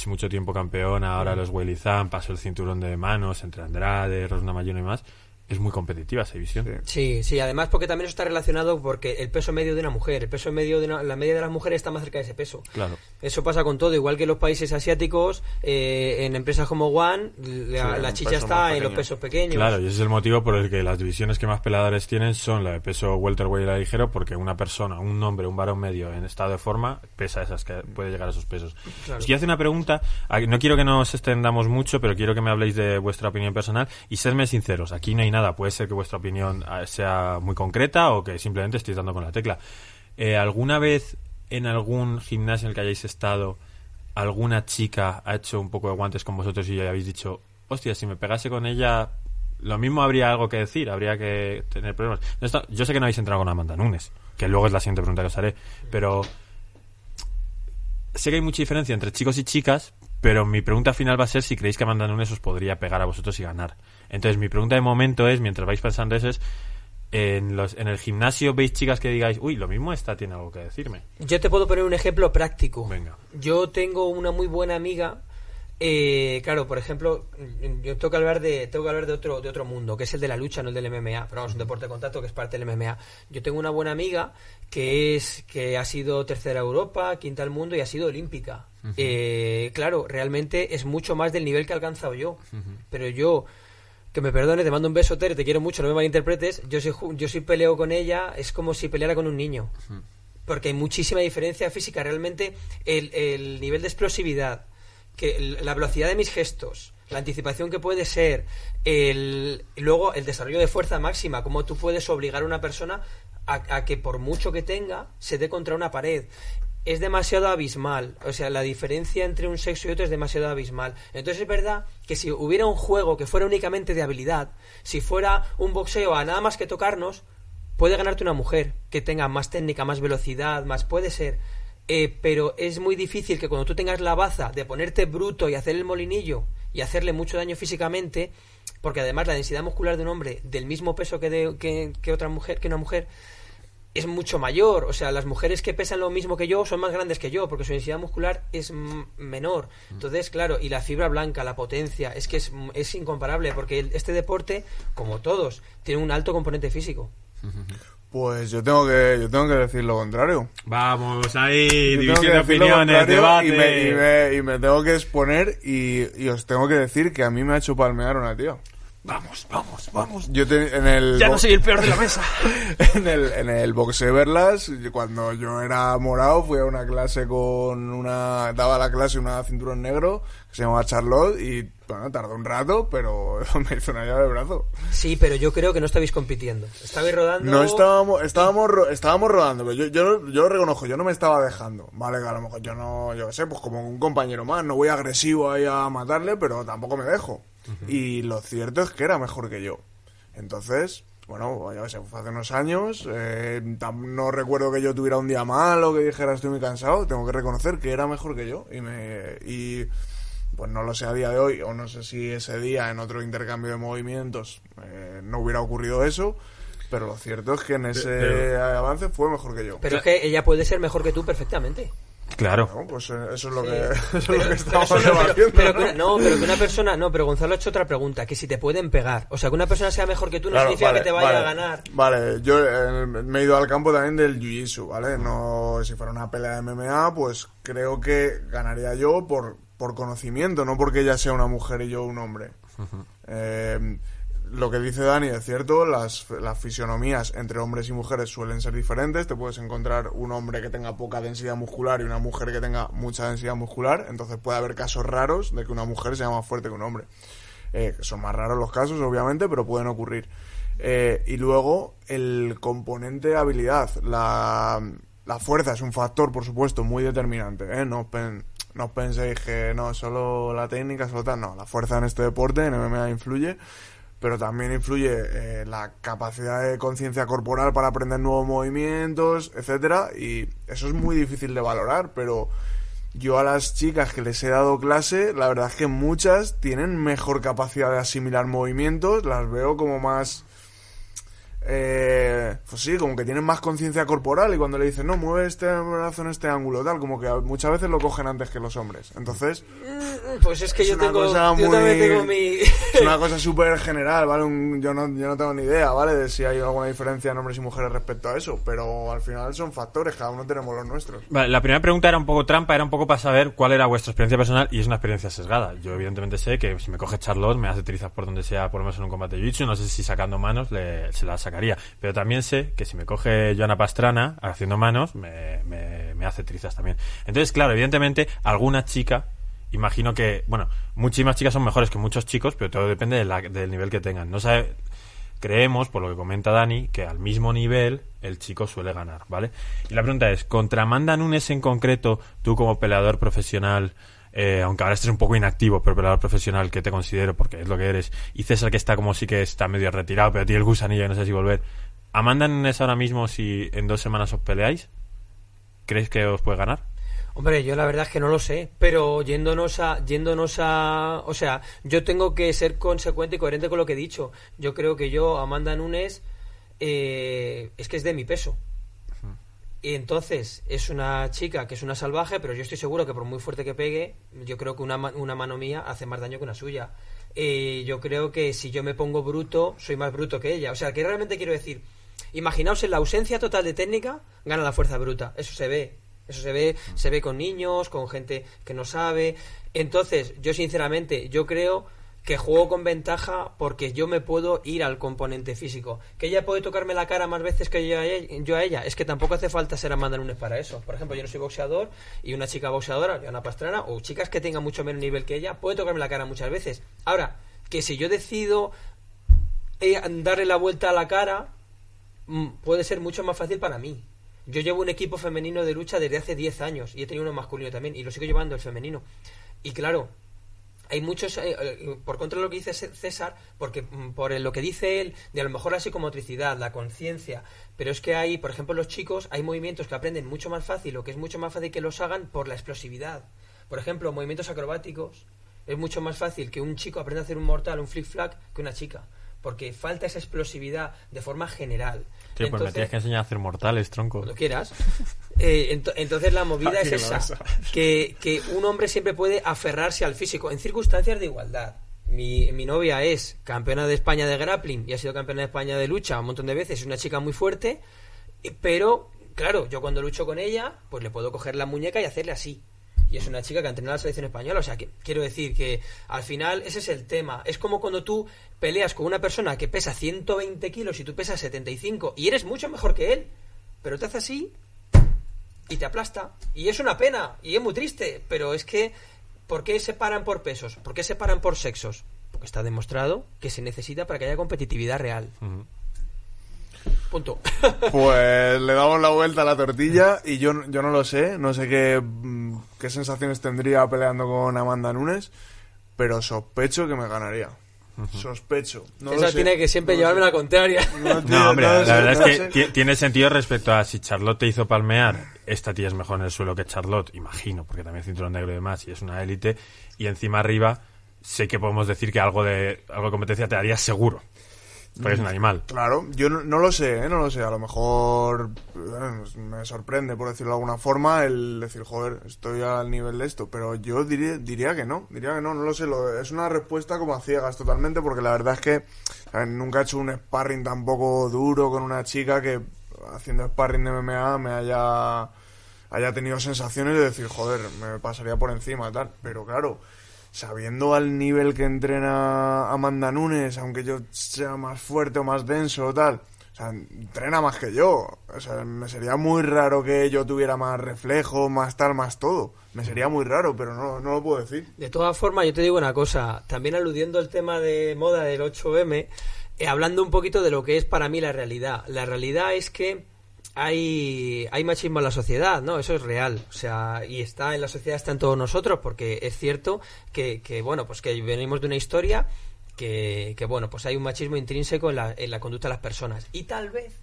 mucho tiempo campeona, ahora los Weilizan, pasó el cinturón de manos entre Andrade, Rosna Mayuno y más. Es muy competitiva esa división. Sí, sí, además porque también eso está relacionado porque el peso medio de una mujer, el peso medio de una- la media de las mujeres está más cerca de ese peso. Claro. Eso pasa con todo, igual que en los países asiáticos, eh, en empresas como One, la, Sí, la chicha está en los pesos pequeños. Claro, y ese es el motivo por el que las divisiones que más peleadores tienen son la de peso welterweight y la ligero, porque una persona, un hombre, un varón medio en estado de forma, pesa esas que puede llegar a esos pesos. Claro. Os quiero hacer una pregunta, no quiero que nos extendamos mucho, pero quiero que me habléis de vuestra opinión personal y sedme sinceros, aquí no hay nada, puede ser que vuestra opinión ah, sea muy concreta o que simplemente estéis dando con la tecla. Eh, ¿Alguna vez en algún gimnasio en el que hayáis estado, alguna chica ha hecho un poco de guantes con vosotros y habéis dicho, hostia, si me pegase con ella, lo mismo habría algo que decir, habría que tener problemas? No está- yo sé que no habéis entrado con Amanda Nunes, que luego es la siguiente pregunta que os haré, pero sé que hay mucha diferencia entre chicos y chicas, pero mi pregunta final va a ser si creéis que Amanda Nunes os podría pegar a vosotros y ganar. Entonces, mi pregunta de momento es, mientras vais pensando eso, es, en, los, en el gimnasio veis chicas que digáis, uy, lo mismo esta tiene algo que decirme. Yo te puedo poner un ejemplo práctico. Venga. Yo tengo una muy buena amiga. eh, claro, por ejemplo, yo tengo que hablar de tengo que hablar de otro de otro mundo, que es el de la lucha, no el del MMA. Pero vamos, un deporte de contacto que es parte del MMA. Yo tengo una buena amiga que es que ha sido tercera Europa, quinta al mundo y ha sido olímpica. Eh, claro, realmente es mucho más del nivel que he alcanzado yo. Pero yo que me perdone, te mando un beso, Tere, te quiero mucho, no me malinterpretes. Yo si, yo si peleo con ella, es como si peleara con un niño. Porque hay muchísima diferencia física. Realmente, el, el nivel de explosividad, que el- la velocidad de mis gestos, la anticipación que puede ser, el, luego el desarrollo de fuerza máxima, cómo tú puedes obligar a una persona a, a que por mucho que tenga, se dé contra una pared. Es demasiado abismal. O sea, la diferencia entre un sexo y otro es demasiado abismal. Entonces es verdad que si hubiera un juego que fuera únicamente de habilidad, si fuera un boxeo a nada más que tocarnos, puede ganarte una mujer que tenga más técnica, más velocidad, más puede ser. Eh, pero es muy difícil que cuando tú tengas la baza de ponerte bruto y hacer el molinillo y hacerle mucho daño físicamente, porque además la densidad muscular de un hombre del mismo peso que, de, que, que otra mujer, que una mujer, es mucho mayor. O sea, las mujeres que pesan lo mismo que yo son más grandes que yo, porque su densidad muscular es mm, menor. Entonces, claro, y la fibra blanca, la potencia, es que es, es incomparable, porque el- este deporte, como todos, tiene un alto componente físico. Pues yo tengo que, yo tengo que decir lo contrario. Vamos, ahí, Yo división de opiniones, debate. Y me, y, me, y me tengo que exponer y, y os tengo que decir que a mí me ha hecho palmear una tía. Vamos, vamos, vamos. Yo te- en el Ya no soy el peor de la mesa. en el, en el boxeo Verlas, yo- cuando yo era morado, fui a una clase con una. Daba la clase una cinturón negro que se llamaba Charlotte y, bueno, tardó un rato, pero me hizo una llave de brazo. Sí, pero yo creo que no estabais compitiendo. Estabais rodando. No estábamos, estábamos, ro- estábamos rodando, pero yo, yo, yo lo reconozco, yo no me estaba dejando, ¿vale? Que a lo mejor yo no, yo qué sé, pues como un compañero más, no voy agresivo ahí a matarle, pero tampoco me dejo. Y lo cierto es que era mejor que yo. Entonces, bueno, qué sé, fue hace unos años, eh, no recuerdo que yo tuviera un día mal o que dijera estoy muy cansado, tengo que reconocer que era mejor que yo. Y me, y pues no lo sé a día de hoy, o no sé si ese día en otro intercambio de movimientos eh, no hubiera ocurrido eso, pero lo cierto es que en ese pero- avance fue mejor que yo. Pero es que ella puede ser mejor que tú perfectamente. Claro. No, pues eh, eso es lo Sí. que, eso es Pero- lo que pero estamos pero- debatiendo, pero ¿no? que una- no, pero que una persona. No, pero Gonzalo ha hecho otra pregunta: que si te pueden pegar. O sea, que una persona sea mejor que tú no Claro, significa vale, que te vaya vale. a ganar. Vale, yo eh, me he ido al campo también del jiu-jitsu, ¿vale? No, si fuera una pelea de MMA, pues creo que ganaría yo por, por conocimiento, no porque ella sea una mujer y yo un hombre. Eh, lo que dice Dani es cierto, las, las fisionomías entre hombres y mujeres suelen ser diferentes. Te puedes encontrar un hombre que tenga poca densidad muscular y una mujer que tenga mucha densidad muscular. Entonces puede haber casos raros de que una mujer sea más fuerte que un hombre. Eh, son más raros los casos, obviamente, pero pueden ocurrir. Eh, y luego el componente habilidad, la, la fuerza es un factor, por supuesto, muy determinante. ¿eh? No, pen- no penséis que no, solo la técnica, solo tal. No, la fuerza en este deporte, en MMA, influye pero también influye eh, la capacidad de conciencia corporal para aprender nuevos movimientos, etcétera, y eso es muy difícil de valorar, pero yo a las chicas que les he dado clase, la verdad es que muchas tienen mejor capacidad de asimilar movimientos, las veo como más eh, pues sí, como que tienen más conciencia corporal y cuando le dicen, no, mueve este brazo en este ángulo, tal, como que muchas veces lo cogen antes que los hombres. Entonces, Pues es que Es yo una tengo, cosa yo muy- también tengo mi... es una cosa súper general, ¿vale? Un- yo, no, yo no tengo ni idea, ¿vale? De si hay alguna diferencia en hombres y mujeres respecto a eso, pero al final son factores, cada uno tenemos los nuestros. Vale, la primera pregunta era un poco trampa, era un poco para saber cuál era vuestra experiencia personal y es una experiencia sesgada. Yo evidentemente sé que si me coge Charlotte me hace trizas por donde sea, por lo menos en un combate de jiu no sé si sacando manos le, se la Pero también sé que si me coge Joana Pastrana haciendo manos me, me, me hace trizas también. Entonces, claro, evidentemente alguna chica imagino que, bueno, muchísimas chicas son mejores que muchos chicos, pero todo depende de la- del nivel que tengan. No sabe, creemos, por lo que comenta Dani, que al mismo nivel el chico suele ganar, ¿vale? Y la pregunta es, contra Amanda Nunes en concreto, tú como peleador profesional, eh, aunque ahora estés un poco inactivo, pero peleador profesional que te considero, porque es lo que eres, y César que está como sí que está medio retirado, pero tiene el gusanillo y no sé si volver. Amanda Nunes ahora mismo, si en dos semanas os peleáis, ¿crees que os puede ganar? Hombre, yo la verdad es que no lo sé, pero yéndonos a, yéndonos a, o sea, yo tengo que ser consecuente y coherente con lo que he dicho. Yo creo que yo, Amanda Nunes, eh, es que es de mi peso. Y entonces es una chica que es una salvaje, pero yo estoy seguro que por muy fuerte que pegue, yo creo que una, una mano mía hace más daño que una suya. Eh, yo creo que si yo me pongo bruto, soy más bruto que ella. O sea, que realmente quiero decir, imaginaos en la ausencia total de técnica, gana la fuerza bruta. Eso se ve. Eso se ve, se ve con niños, con gente que no sabe. Entonces, yo sinceramente, yo creo que juego con ventaja porque yo me puedo ir al componente físico. Que ella puede tocarme la cara más veces que yo a ella. Es que tampoco hace falta ser Amanda Nunes para eso. Por ejemplo, yo no soy boxeador y una chica boxeadora, una pastrana, o chicas que tengan mucho menos nivel que ella, puede tocarme la cara muchas veces. Ahora, que si yo decido eh, darle la vuelta a la cara, mm, puede ser mucho más fácil para mí. Yo llevo un equipo femenino de lucha desde hace 10 años y he tenido uno masculino también y lo sigo llevando el femenino. Y claro, hay muchos, eh, eh, por contra de lo que dice César, porque mm, por lo que dice él, de a lo mejor la psicomotricidad, la conciencia, pero es que hay, por ejemplo, los chicos, hay movimientos que aprenden mucho más fácil o que es mucho más fácil que los hagan por la explosividad. Por ejemplo, movimientos acrobáticos, es mucho más fácil que un chico aprenda a hacer un mortal, un flip flag, que una chica. Porque falta esa explosividad de forma general. Tío, pues me Entonces- tienes que enseñar a hacer mortales, tronco. cuando quieras. Eh, ento- entonces la movida es Aquí esa, que, que un hombre siempre puede aferrarse al físico en circunstancias de igualdad. Mi, mi novia es campeona de España de grappling y ha sido campeona de España de lucha un montón de veces, es una chica muy fuerte, pero claro, yo cuando lucho con ella, pues le puedo coger la muñeca y hacerle así. Y es una chica que ha entrenado a la selección española. O sea, que quiero decir que al final ese es el tema. Es como cuando tú peleas con una persona que pesa 120 kilos y tú pesas 75 y eres mucho mejor que él, pero te hace así y te aplasta. Y es una pena y es muy triste, pero es que ¿por qué se paran por pesos? ¿Por qué se paran por sexos? Porque está demostrado que se necesita para que haya competitividad real. Punto. Pues le damos la vuelta a la tortilla y yo, yo no lo sé, no sé qué, mm, qué sensaciones tendría peleando con Amanda Nunes, pero sospecho que me ganaría. Sospecho. No Esa sé, tiene que siempre no llevarme sé. la contraria. No, tío, No, hombre, no la verdad es que sé. tiene sentido respecto a si Charlotte te hizo palmear, esta tía es mejor en el suelo que Charlotte, imagino, porque también es cinturón negro y demás, y es una élite, y encima arriba sé que podemos decir que algo de, algo de competencia te daría seguro, porque es un animal. Claro, yo no, no lo sé, ¿eh? no lo sé. A lo mejor eh, me sorprende, por decirlo de alguna forma, el decir, joder, estoy al nivel de esto. Pero yo diría, diría que no, diría que no, no lo sé. Lo- es una respuesta como a ciegas totalmente, porque la verdad es que ver, nunca he hecho un sparring tampoco duro con una chica que haciendo sparring de MMA me haya, haya tenido sensaciones de decir, joder, me pasaría por encima, tal. Pero claro sabiendo al nivel que entrena Amanda Nunes, aunque yo sea más fuerte o más denso o tal, o sea, entrena más que yo. O sea, me sería muy raro que yo tuviera más reflejo, más tal, más todo. Me sería muy raro, pero no, no lo puedo decir. De todas formas, yo te digo una cosa, también aludiendo al tema de moda del 8M, eh, hablando un poquito de lo que es para mí la realidad. La realidad es que hay, hay machismo en la sociedad, ¿no? Eso es real. O sea, y está en la sociedad, está en todos nosotros, porque es cierto que, que bueno, pues que venimos de una historia que, bueno, pues hay un machismo intrínseco en la, en la conducta de las personas. Y tal vez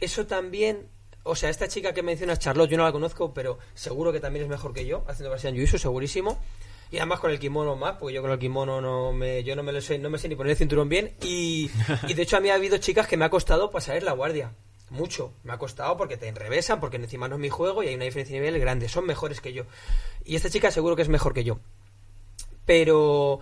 eso también o sea, esta chica que mencionas, Charlotte, yo no la conozco, pero seguro que también es mejor que yo, haciendo Brazilian Jiu-Jitsu, segurísimo. Y además con el kimono más, porque yo con el kimono no me, yo no me lo sé, no me sé ni poner el cinturón bien. Y, y de hecho a mí ha habido chicas que me ha costado pasar la guardia. Mucho. Me ha costado porque te enrevesan, porque encima no es mi juego y hay una diferencia de nivel grande. Son mejores que yo. Y esta chica seguro que es mejor que yo. Pero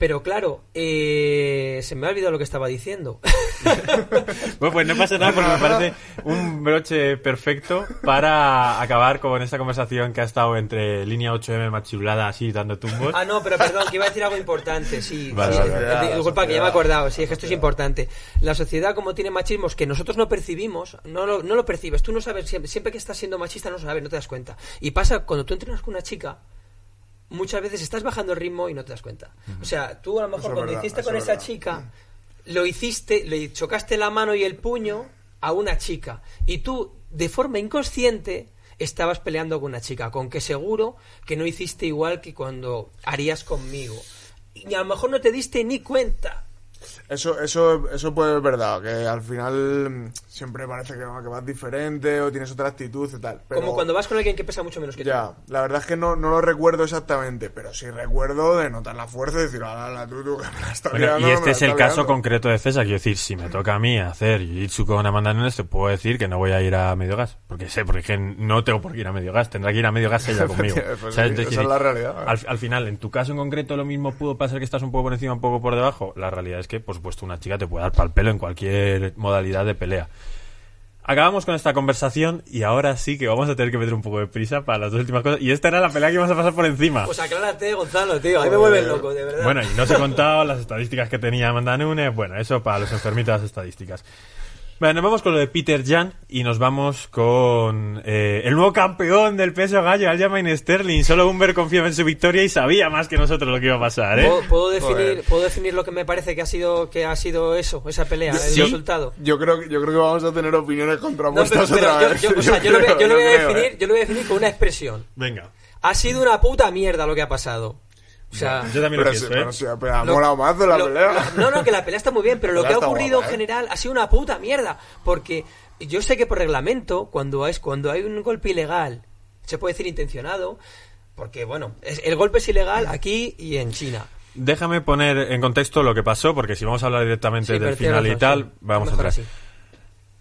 pero claro, eh, se me ha olvidado lo que estaba diciendo. bueno, pues no pasa nada porque me parece un broche perfecto para acabar con esta conversación que ha estado entre línea 8M machulada así dando tumbos. Ah, no, pero perdón, que iba a decir algo importante, sí. Vale, sí, vale, vale. disculpa, que ya me he acordado, sí, es que esto es importante. La sociedad, como tiene machismos que nosotros no percibimos, no lo, no lo percibes, tú no sabes, siempre, siempre que estás siendo machista no sabes, no te das cuenta. Y pasa cuando tú entrenas con una chica, muchas veces estás bajando el ritmo y no te das cuenta. O sea, tú a lo mejor Eso cuando verdad, hiciste con es esa verdad. chica, lo hiciste, le chocaste la mano y el puño a una chica. Y tú, de forma inconsciente, estabas peleando con una chica, con que seguro que no hiciste igual que cuando harías conmigo. Y a lo mejor no te diste ni cuenta. Eso, eso, eso puede ser verdad, que al final mm, siempre parece que, que vas diferente o tienes otra actitud y tal. Pero Como cuando vas con alguien que pesa mucho menos que tú. Ya, la verdad es que no, no lo recuerdo exactamente, pero sí recuerdo de notar la fuerza y decir, ala, la tú, tú, que me la está Bueno, liando, y este la es el caso liando". concreto de César. Quiero decir, si me toca a mí hacer Jiu-Jitsu con Amanda Nunes, te puedo decir que no voy a ir a medio gas. Porque sé, porque es que no tengo por qué ir a medio gas. Tendrá que ir a medio gas ella conmigo. Pues ¿Sabes? sí, Entonces, esa es la realidad. Al, al final, en tu caso en concreto, lo mismo pudo pasar que estás un poco por encima, un poco por debajo. La realidad es que, por supuesto, una chica te puede dar pal pelo en cualquier modalidad de pelea. Acabamos con esta conversación y ahora sí que vamos a tener que meter un poco de prisa para las dos últimas cosas. Y esta era la pelea que íbamos a pasar por encima. Pues aclárate, Gonzalo, tío. A mí me vuelves loco, de verdad. Bueno, y no os he contado las estadísticas que tenía Amanda Nunes. Bueno, eso para los enfermitos de las estadísticas. Bueno, nos vamos con lo de Peter Jan y nos vamos con eh, el nuevo campeón del peso gallo, Aljamain Sterling. Solo Humber confiaba en su victoria y sabía más que nosotros lo que iba a pasar, ¿eh? ¿Puedo, puedo definir, puedo definir lo que me parece que ha sido que ha sido eso, esa pelea, el Sí. resultado. Yo creo, que- yo creo que vamos a tener opiniones No, contrapuestas otra yo, vez. yo lo voy a definir con una expresión. Venga. Ha sido una puta mierda lo que ha pasado. O sea, Yo también lo Pero, sí, pienso, ¿eh? pero sí, pero ha lo- molado mazo la lo- pelea. lo- no, no, que la pelea está muy bien, pero lo La que ha está ocurrido guapa, en ¿eh? general ha sido una puta mierda. Porque yo sé que por reglamento, cuando es cuando hay un golpe ilegal, se puede decir intencionado, porque bueno, es- el golpe es ilegal aquí y en China. Déjame poner en contexto lo que pasó, porque si vamos a hablar directamente Sí, del pero tienes final y razón, tal, sí. vamos a Mejor entrar. así.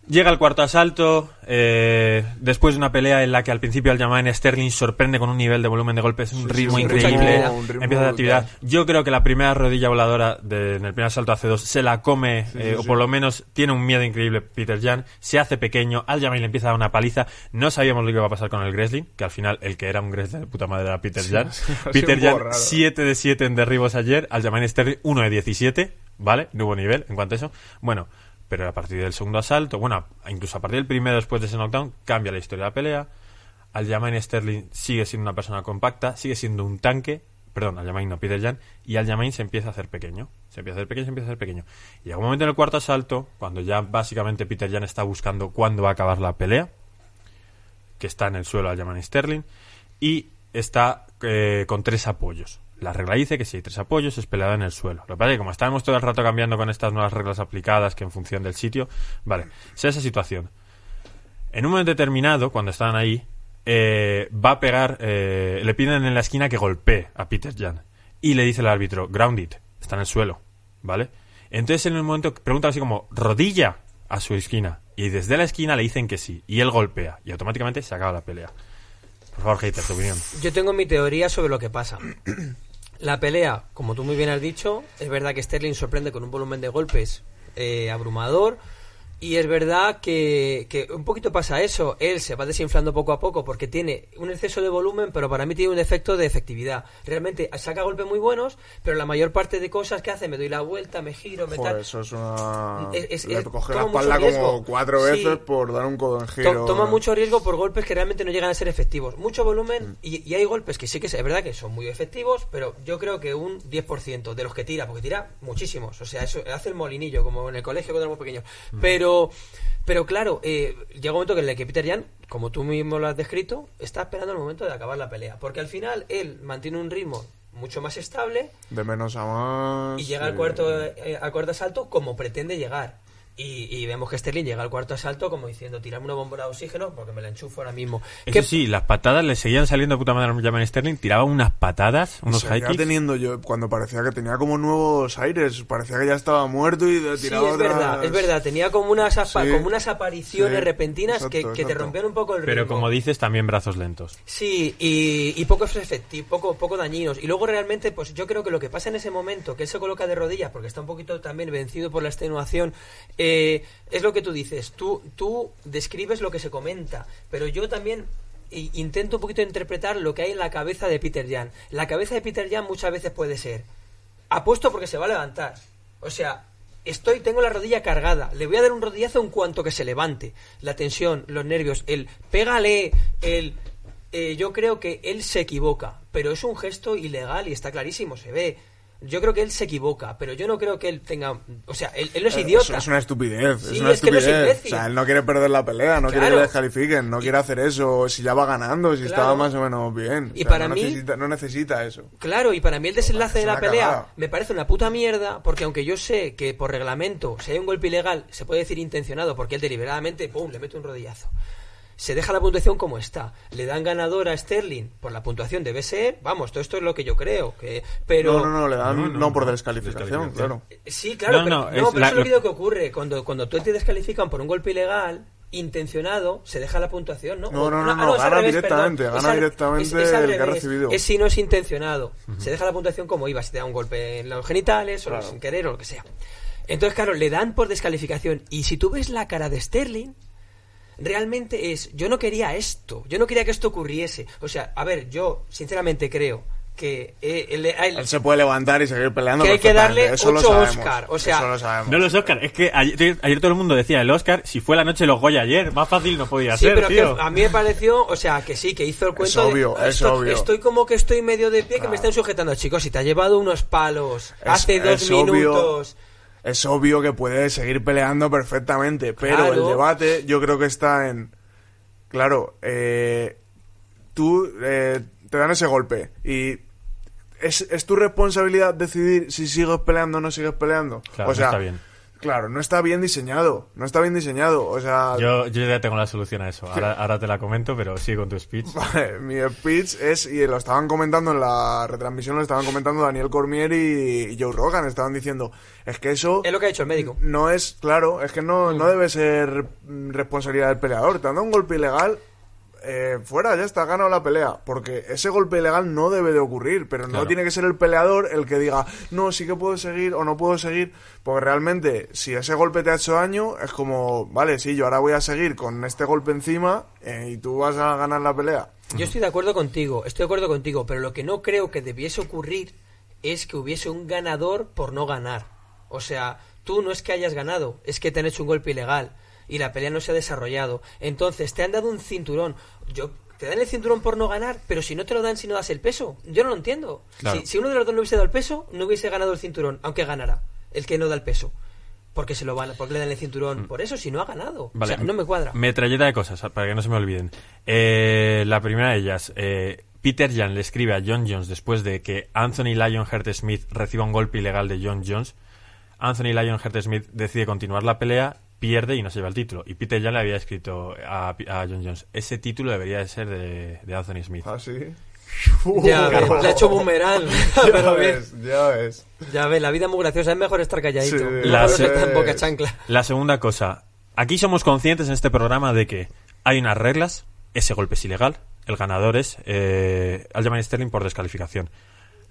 Llega el cuarto asalto, eh, después de una pelea en la que al principio Aljamain Sterling sorprende con un nivel de volumen de golpes, un Sí, ritmo sí, increíble, ritmo- un ritmo empieza la actividad. Yo creo que la primera rodilla voladora de- en el primer asalto hace dos se la come, eh, o por lo menos tiene un miedo increíble Peter Jan, se hace pequeño, Aljamain le empieza a dar una paliza, no sabíamos lo que iba a pasar con el Gresling, que al final el que era un Gresling de puta madre era Peter Jan. Peter Jan raro. 7 de 7 en derribos ayer, Aljamain Sterling 1 de 17, ¿vale? No hubo nivel en cuanto a eso. Bueno, pero a partir del segundo asalto, bueno, incluso a partir del primero después de ese knockdown, cambia la historia de la pelea. Aljamain Sterling sigue siendo una persona compacta, sigue siendo un tanque, perdón, Aljamain no Peter Jan, y Aljamain se empieza a hacer pequeño, se empieza a hacer pequeño, se empieza a hacer pequeño. Y llega un momento en el cuarto asalto, cuando ya básicamente Peter Jan está buscando cuándo va a acabar la pelea, que está en el suelo Aljamain Sterling, y está eh, con tres apoyos. La regla dice que si hay tres apoyos es peleado en el suelo. Lo que pasa es que como estábamos todo el rato cambiando con estas nuevas reglas aplicadas que en función del sitio, vale, sea esa situación. En un momento determinado, cuando están ahí, eh, va a pegar, eh, le piden en la esquina que golpee a Peter Jan. Y le dice el árbitro, ground it, está en el suelo, ¿vale? Entonces en un momento pregunta así como, rodilla a su esquina. Y desde la esquina le dicen que sí. Y él golpea. Y automáticamente se acaba la pelea. Por favor, hater, tu opinión. Yo tengo mi teoría sobre lo que pasa. La pelea, como tú muy bien has dicho, es verdad que Sterling sorprende con un volumen de golpes eh, abrumador. Y es verdad que, que un poquito pasa eso. Él se va desinflando poco a poco porque tiene un exceso de volumen, pero para mí tiene un efecto de efectividad. Realmente saca golpes muy buenos, pero la mayor parte de cosas que hace, me doy la vuelta, me giro, me Joder, tal. eso es una... Es- es- Le coge la espalda como cuatro Sí. veces por dar un To- giro. toma mucho riesgo por golpes que realmente no llegan a ser efectivos. Mucho volumen y, y hay golpes que sí que es es verdad que son muy efectivos, pero yo creo que un 10% de los que tira, porque tira muchísimos. O sea, eso hace el molinillo, como en el colegio cuando éramos pequeños. Pero, pero claro, eh, llega un momento en el que Peter Jan, como tú mismo lo has descrito, está esperando el momento de acabar la pelea. Porque al final él mantiene un ritmo mucho más estable De menos a más. y llega al cuarto, eh, al cuarto asalto como pretende llegar. Y, y vemos que Sterling llega al cuarto asalto como diciendo, tirame una bombona de oxígeno porque me la enchufo ahora mismo. Eso ¿Qué- sí, las patadas le seguían saliendo de puta madre a Jaman Sterling, tiraba unas patadas, unos high kicks. teniendo yo, cuando parecía que tenía como nuevos aires, parecía que ya estaba muerto y de- Sí, tiraba es verdad, es verdad. Tenía como unas, apa- Sí, como unas apariciones sí, repentinas que, exacto, que te exacto. rompían un poco el ritmo. Pero como dices, también brazos lentos. Sí, y, y pocos efectivos, poco, poco dañinos. Y luego realmente, pues yo creo que lo que pasa en ese momento, que él se coloca de rodillas, porque está un poquito también vencido por la extenuación, eh, es lo que tú dices. Tú, tú describes lo que se comenta, pero yo también i- intento un poquito interpretar lo que hay en la cabeza de Peter Jan. La cabeza de Peter Jan muchas veces puede ser, apuesto porque se va a levantar. O sea, estoy, tengo la rodilla cargada, le voy a dar un rodillazo en cuanto que se levante. La tensión, los nervios, el pégale, el... eh, yo creo que él se equivoca, pero es un gesto ilegal y está clarísimo, se ve. Yo creo que él se equivoca, pero yo no creo que él tenga... O sea, él, él no es Eh, idiota. Es, es una estupidez, Sí, es una es que no es estupidez. imbécil. o sea, él no quiere perder la pelea, no quiere que le descalifiquen, no quiere hacer eso, si ya va ganando, si Claro. estaba más o menos bien. Y O sea, para no mí- necesita, no necesita eso. Claro, y para mí el desenlace Es de la pelea cagada. me parece una puta mierda, porque aunque yo sé que por reglamento, si hay un golpe ilegal, se puede decir intencionado, porque él deliberadamente, ¡pum!, le mete un rodillazo. Se deja la puntuación como está. Le dan ganador a Sterling por la puntuación debe ser, vamos, todo esto es lo que yo creo, que pero No, no, no, le dan No, no, no, por no, descalificación, descalificación. claro. Sí, claro, No, pero, no, no, es pero la- eso es lo que lo- digo que ocurre. Cuando, cuando tú te descalifican por un golpe ilegal, intencionado, se deja la puntuación, ¿no? No, no, no, ah, no, al gana revés, directamente, perdón. gana Es al- directamente es- es el que ha recibido. Es si no es intencionado. Se deja la puntuación como iba, si te da un golpe en los genitales, o Claro. sin querer, o lo que sea. Entonces, claro, le dan por descalificación. Y si tú ves la cara de Sterling, realmente es, yo no quería esto, yo no quería que esto ocurriese. O sea, a ver, yo sinceramente creo que eh, el- el- Él se puede levantar y seguir peleando. Que hay que darle eso lo ocho sabemos, Oscar, o sea- eso lo. No los Oscar, es que ayer, ayer todo el mundo decía el Oscar, si fue la noche los Goya ayer, más fácil no podía Sí, ser, pero tío. que a mí me pareció, o sea, que sí, que hizo el cuento obvio, de... es estoy, obvio. estoy como que estoy medio de pie, que Claro. me están sujetando. Chicos, si te ha llevado unos palos Es- hace dos es obvio. Es obvio que puede seguir peleando perfectamente, pero Claro. el debate yo creo que está en... Claro, eh, tú eh, te dan ese golpe y es, es tu responsabilidad decidir si sigues peleando o no sigues peleando. Claro, o sea, no está bien. Claro, no está bien diseñado, no está bien diseñado. O sea, Yo, yo ya tengo la solución a eso. Ahora, ahora te la comento, pero sigue con tu speech. Vale, mi speech es, y lo estaban comentando en la retransmisión, lo estaban comentando Daniel Cormier y, Joe Rogan, estaban diciendo, es que eso Es lo que ha hecho el médico. no es, claro, es que no, no debe ser responsabilidad del peleador. Te han dado un golpe ilegal, eh, fuera, ya está, ha ganado la pelea. Porque ese golpe ilegal no debe de ocurrir, pero no Claro. tiene que ser el peleador el que diga, no, sí que puedo seguir o no puedo seguir. Porque realmente, si ese golpe te ha hecho daño, es como, vale, sí, yo ahora voy a seguir con este golpe encima eh, y tú vas a ganar la pelea. Yo estoy de acuerdo contigo, estoy de acuerdo contigo, pero lo que no creo que debiese ocurrir es que hubiese un ganador por no ganar. O sea, tú no es que hayas ganado, es que te han hecho un golpe ilegal y la pelea no se ha desarrollado. Entonces, te han dado un cinturón. Yo te dan el cinturón por no ganar, pero si no te lo dan si no das el peso, yo no lo entiendo. Claro. Si, si uno de los dos no hubiese dado el peso, no hubiese ganado el cinturón, aunque ganara el que no da el peso. Porque se lo van, porque le dan el cinturón. Por eso, si no ha ganado. Vale, O sea, no me cuadra. Metralleta de cosas, para que no se me olviden. Eh, la primera de ellas, eh, Peter Jan le escribe a John Jones después de que Anthony Lionheart Smith reciba un golpe ilegal de John Jones. Anthony Lionheart Smith decide continuar la pelea, pierde y no se lleva el título. Y Peter Jan le había escrito a, a John Jones, ese título debería de ser de, de Anthony Smith. ¿Ah, sí? Ya ves, le ha hecho boomerang. ya pero bien. ves, ya ves. Ya ves, la vida es muy graciosa, es mejor estar calladito. Sí, mejor La no se- estar en boca chancla. La segunda cosa, aquí somos conscientes en este programa de que hay unas reglas, ese golpe es ilegal, el ganador es eh, Aljamain Sterling por descalificación.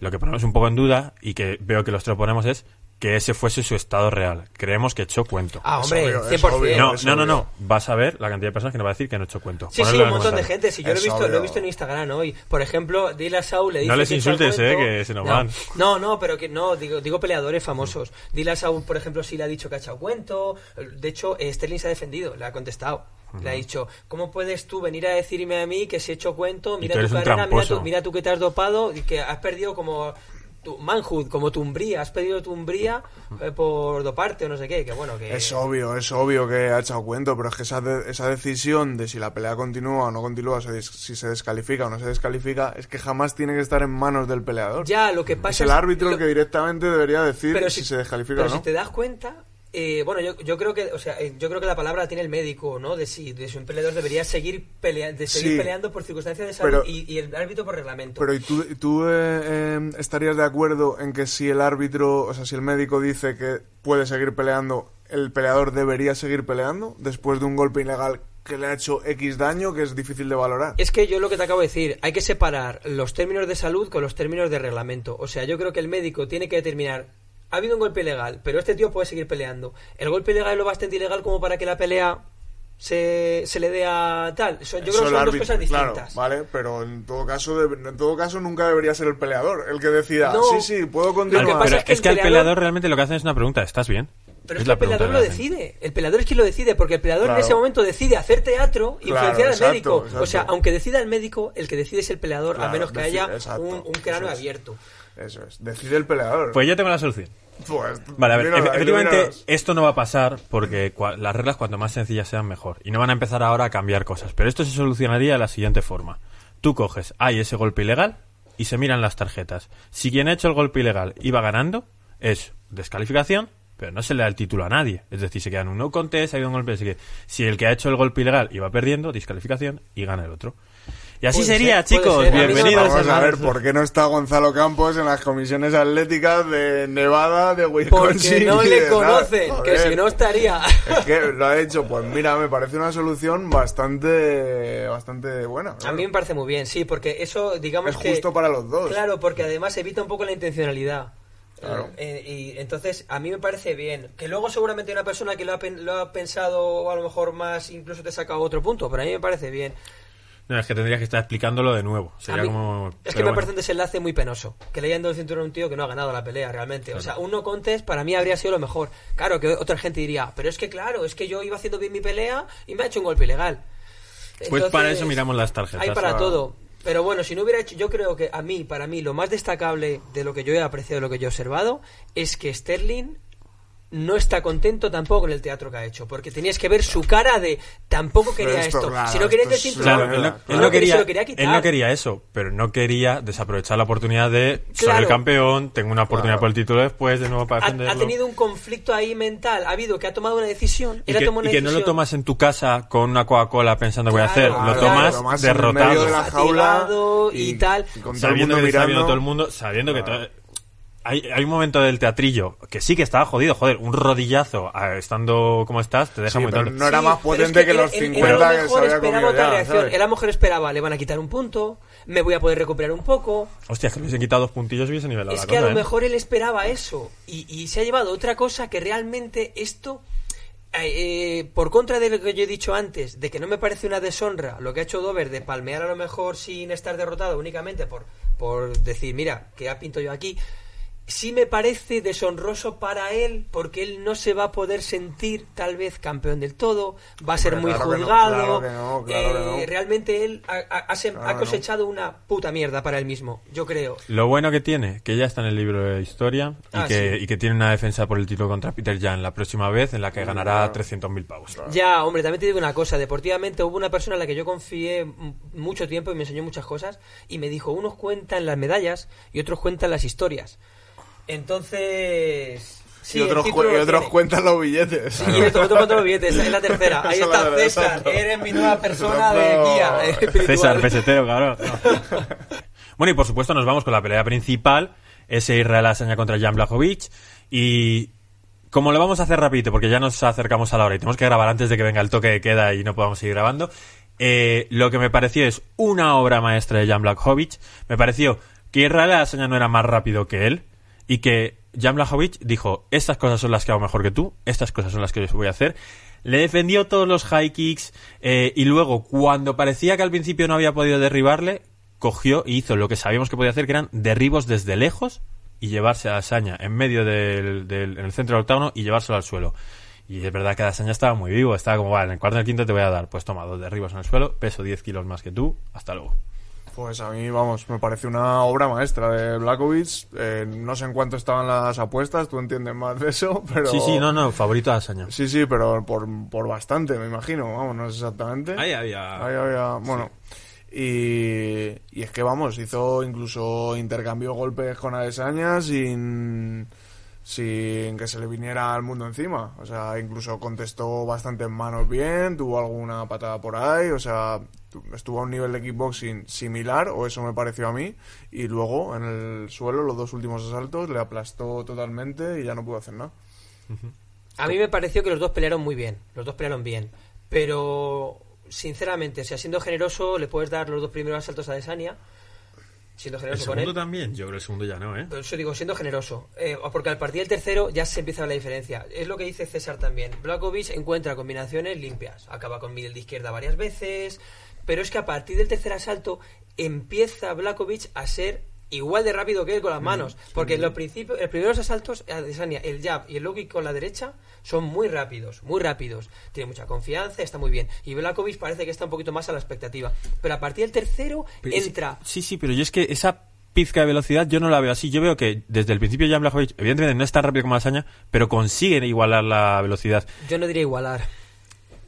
Lo que ponemos un poco en duda y que veo que los tres ponemos es que ese fuese su estado real. Creemos que echó cuento. Ah, hombre, obvio, es 100%. obvio. no, no, no, no. Vas a ver la cantidad de personas que nos va a decir que no echó cuento. Sí, sí, un montón de gente. Si yo lo he visto, lo he visto en Instagram hoy. Por ejemplo, Dile a Saúl le dice les que echa el insultes, eh, cuento. que se nos no, van. No, no, pero que no, digo, digo peleadores famosos. Dile a Saúl, por ejemplo, si le ha dicho que ha echado cuento. De hecho, eh, Sterling se ha defendido, le ha contestado. Le ha dicho, ¿cómo puedes tú venir a decirme a mí que si he hecho cuento? Mira tú tu carrera, mira tú, mira tú que te has dopado y que has perdido como tu manhood, como tu umbría. Has perdido tu umbría eh, por doparte o no sé qué. Que bueno, que... Es obvio, es obvio que ha echado cuento, pero es que esa, de- esa decisión de si la pelea continúa o no continúa, si se descalifica o no se descalifica, es que jamás tiene que estar en manos del peleador. Ya, lo que pasa es el árbitro lo- que directamente debería decir pero si, si, se descalifica pero o no. si te das cuenta, eh, bueno, yo, yo creo que, o sea, eh, yo creo que la palabra la tiene el médico, ¿no? De si, de si un peleador debería seguir, pelea- de seguir Sí. peleando por circunstancias de salud Pero- y, y el árbitro por reglamento. Pero ¿y tú, tú eh, eh, estarías de acuerdo en que si el árbitro, o sea, si el médico dice que puede seguir peleando, el peleador debería seguir peleando después de un golpe ilegal que le ha hecho X daño que es difícil de valorar? Es que yo lo que te acabo de decir, hay que separar los términos de salud con los términos de reglamento. O sea, yo creo que el médico tiene que determinar, ha habido un golpe ilegal, pero este tío puede seguir peleando. ¿El golpe ilegal es lo bastante ilegal como para que la pelea se, se le dé a tal? Son- yo creo que son dos árbitro- cosas claro, distintas. vale, pero en todo caso, debe- en todo caso nunca debería ser el peleador el que decida. No. sí, sí, puedo continuar. que pasa pero es que es el que peleador- peleador realmente lo que hacen es una pregunta, ¿estás bien? Pero es, que el peleador lo decide. El peleador es quien lo decide, porque el peleador en ese momento decide hacer teatro y Claro, influenciar al exacto, médico. exacto. O sea, aunque decida el médico, el que decide es el peleador, a menos que decide, haya exacto, un, un cráneo es. Eso es, decide el peleador. Pues yo tengo la solución. Pues, Vale, a ver, efectivamente esto no va a pasar porque las reglas cuanto más sencillas sean mejor. Y no van a empezar ahora a cambiar cosas. Pero esto se solucionaría de la siguiente forma. Tú coges, hay ese golpe ilegal y se miran las tarjetas. Si quien ha hecho el golpe ilegal iba ganando, es descalificación, pero no se le da el título a nadie. Es decir, se queda en un no contest, ha habido un golpe. Así que si el que ha hecho el golpe ilegal iba perdiendo, descalificación y gana el otro. Y así Puede sería, ser, chicos. ser. A Bienvenidos Vamos a ver por qué no está Gonzalo Campos en las comisiones atléticas de Nevada, de Wisconsin. Porque no le conocen, que si no estaría. Es que lo ha hecho, pues mira, me parece una solución bastante bastante buena. A claro. mí me parece muy bien, sí, porque eso, digamos Es que... justo para los dos. Claro, porque además evita un poco la intencionalidad. Claro. Eh, y entonces a mí me parece bien. Que luego seguramente una persona que lo ha, pen- lo ha pensado o a lo mejor más incluso te saca otro punto, pero a mí me parece bien. No, es que tendrías que estar explicándolo de nuevo. Sería mí- como... es que me bueno. parece un desenlace muy penoso. Que le hayan dado el cinturón a un tío que no ha ganado la pelea realmente. O sea, un no contest para mí habría sido lo mejor. Claro, que otra gente diría, pero es que claro, es que yo iba haciendo bien mi pelea y me ha hecho un golpe ilegal. Pues para eso miramos las tarjetas. Hay para todo. Pero bueno, si no hubiera hecho, yo creo que a mí, para mí, lo más destacable de lo que yo he apreciado, de lo que yo he observado, es que Sterling no está contento tampoco con el teatro que ha hecho, porque tenías que ver su cara de tampoco quería esto, esto. claro, si no querías esto decir es- Claro, Claro, él no, claro. él Él no lo quería- quería, se lo quería quitar. él no quería eso, pero no quería desaprovechar la oportunidad de soy Claro. el campeón, tengo una oportunidad Claro. por el título después, de nuevo para ha, defenderlo. ha tenido un conflicto ahí mental, ha habido que ha tomado una decisión, y él ha que, y no lo tomas en tu casa con una Coca-Cola pensando voy a hacer, Claro, lo tomas derrotado. medio de la jaula Fatigado y tal. sabiendo que te está viendo mirando. todo el mundo, sabiendo que todo- hay, hay un momento del teatrillo que sí que estaba jodido, joder, un rodillazo ah, estando como estás te deja Sí, muy tonto. no era Sí, más potente que, los él- él 50 a lo que se mejor había comido otra ya, reacción. ¿sabes? Él a lo mejor esperaba, le van a quitar un punto, me voy a poder recuperar un poco. Hostia, que le hubiesen quitado dos puntillos y hubiese nivelado Es la que a lo ¿eh? mejor él esperaba eso y, y se ha llevado otra cosa que realmente esto, eh, eh, por contra de lo que yo he dicho antes, de que no me parece una deshonra lo que ha hecho Dover de palmear a lo mejor sin estar derrotado únicamente por, por decir, mira, que ha pinto yo aquí. Sí me parece deshonroso para él porque él no se va a poder sentir tal vez campeón del todo, va a ser Hombre, muy claro que no, juzgado. claro que no, claro que eh, no. Realmente él ha, cosechado una puta mierda para él mismo, yo creo. Lo bueno que tiene, que ya está en el libro de historia y, Ah, que, sí. y que tiene una defensa por el título contra Peter Jan la próxima vez en la que ganará 300.000 pavos. Ya, hombre, también te digo una cosa. Deportivamente hubo una persona en la que yo confié mucho tiempo y me enseñó muchas cosas y me dijo, unos cuentan las medallas y otros cuentan las historias. Entonces... Sí, y otros, cu- y otros cuentan los billetes. Sí, y otro, otro cuenta los billetes, es la tercera. Ahí Esa está César, eres mi nueva persona de guía eh, espiritual. César Pesetero, claro. bueno, y por supuesto nos vamos con la pelea principal, ese Israel Asaña contra Jan Blachowicz y como lo vamos a hacer rapidito porque ya nos acercamos a la hora y tenemos que grabar antes de que venga el toque de queda y no podamos seguir grabando, eh, lo que me pareció es una obra maestra de Jan Blachowicz. Me pareció que Israel Asaña no era más rápido que él y que Jan Blachowicz dijo, estas cosas son las que hago mejor que tú, estas cosas son las que yo voy a hacer. Le defendió todos los high kicks eh, y luego, cuando parecía que al principio no había podido derribarle, cogió y hizo lo que sabíamos que podía hacer, que eran derribos desde lejos y llevarse a Asaña en medio del, del en el centro del octágono y llevárselo al suelo. Y es verdad que Asaña estaba muy vivo, estaba como, vale, en el cuarto y el quinto te voy a dar. Pues toma, dos derribos en el suelo, peso 10 kilos más que tú, hasta luego. Pues a mí, vamos, me parece una obra maestra de Blakovic. Eh, no sé en cuánto estaban las apuestas, tú entiendes más de eso, pero... Sí, sí, no, no, favorito de Asaña. Sí, sí, pero por, por bastante, me imagino. Vamos, no sé exactamente. Ahí había... Ahí había- bueno. Y, y es que, vamos, hizo incluso intercambió golpes con Adesanya sin, sin que se le viniera al mundo encima. O sea, incluso contestó bastante en manos bien, tuvo alguna patada por ahí, o sea, estuvo a un nivel de kickboxing similar, o eso me pareció a mí, y luego en el suelo, los dos últimos asaltos, le aplastó totalmente y ya no pudo hacer nada. A mí me pareció que los dos pelearon muy bien, los dos pelearon bien, pero sinceramente, o sea, siendo generoso, le puedes dar los dos primeros asaltos a Desania, siendo El generoso con segundo él. también, yo creo que el segundo ya no, ¿eh? Por eso digo, siendo generoso. Eh, porque al partir del tercero ya se empieza a ver la diferencia. Es lo que dice César también. Blakovic encuentra combinaciones limpias. Acaba con middle de izquierda varias veces. Pero es que a partir del tercer asalto empieza Blakovic a ser igual de rápido que él con las manos. Porque en los principios, los primeros asaltos, el jab y el low kick con la derecha son muy rápidos, muy rápidos. Tiene mucha confianza, está muy bien. Y Blakovic parece que está un poquito más a la expectativa. Pero a partir del tercero Pero es- entra. Sí, sí, pero yo es que esa pizca de velocidad yo no la veo así. Yo veo que desde el principio Jan Blachowicz, evidentemente no es tan rápido como Lasaña, pero consigue igualar la velocidad. Yo no diría igualar.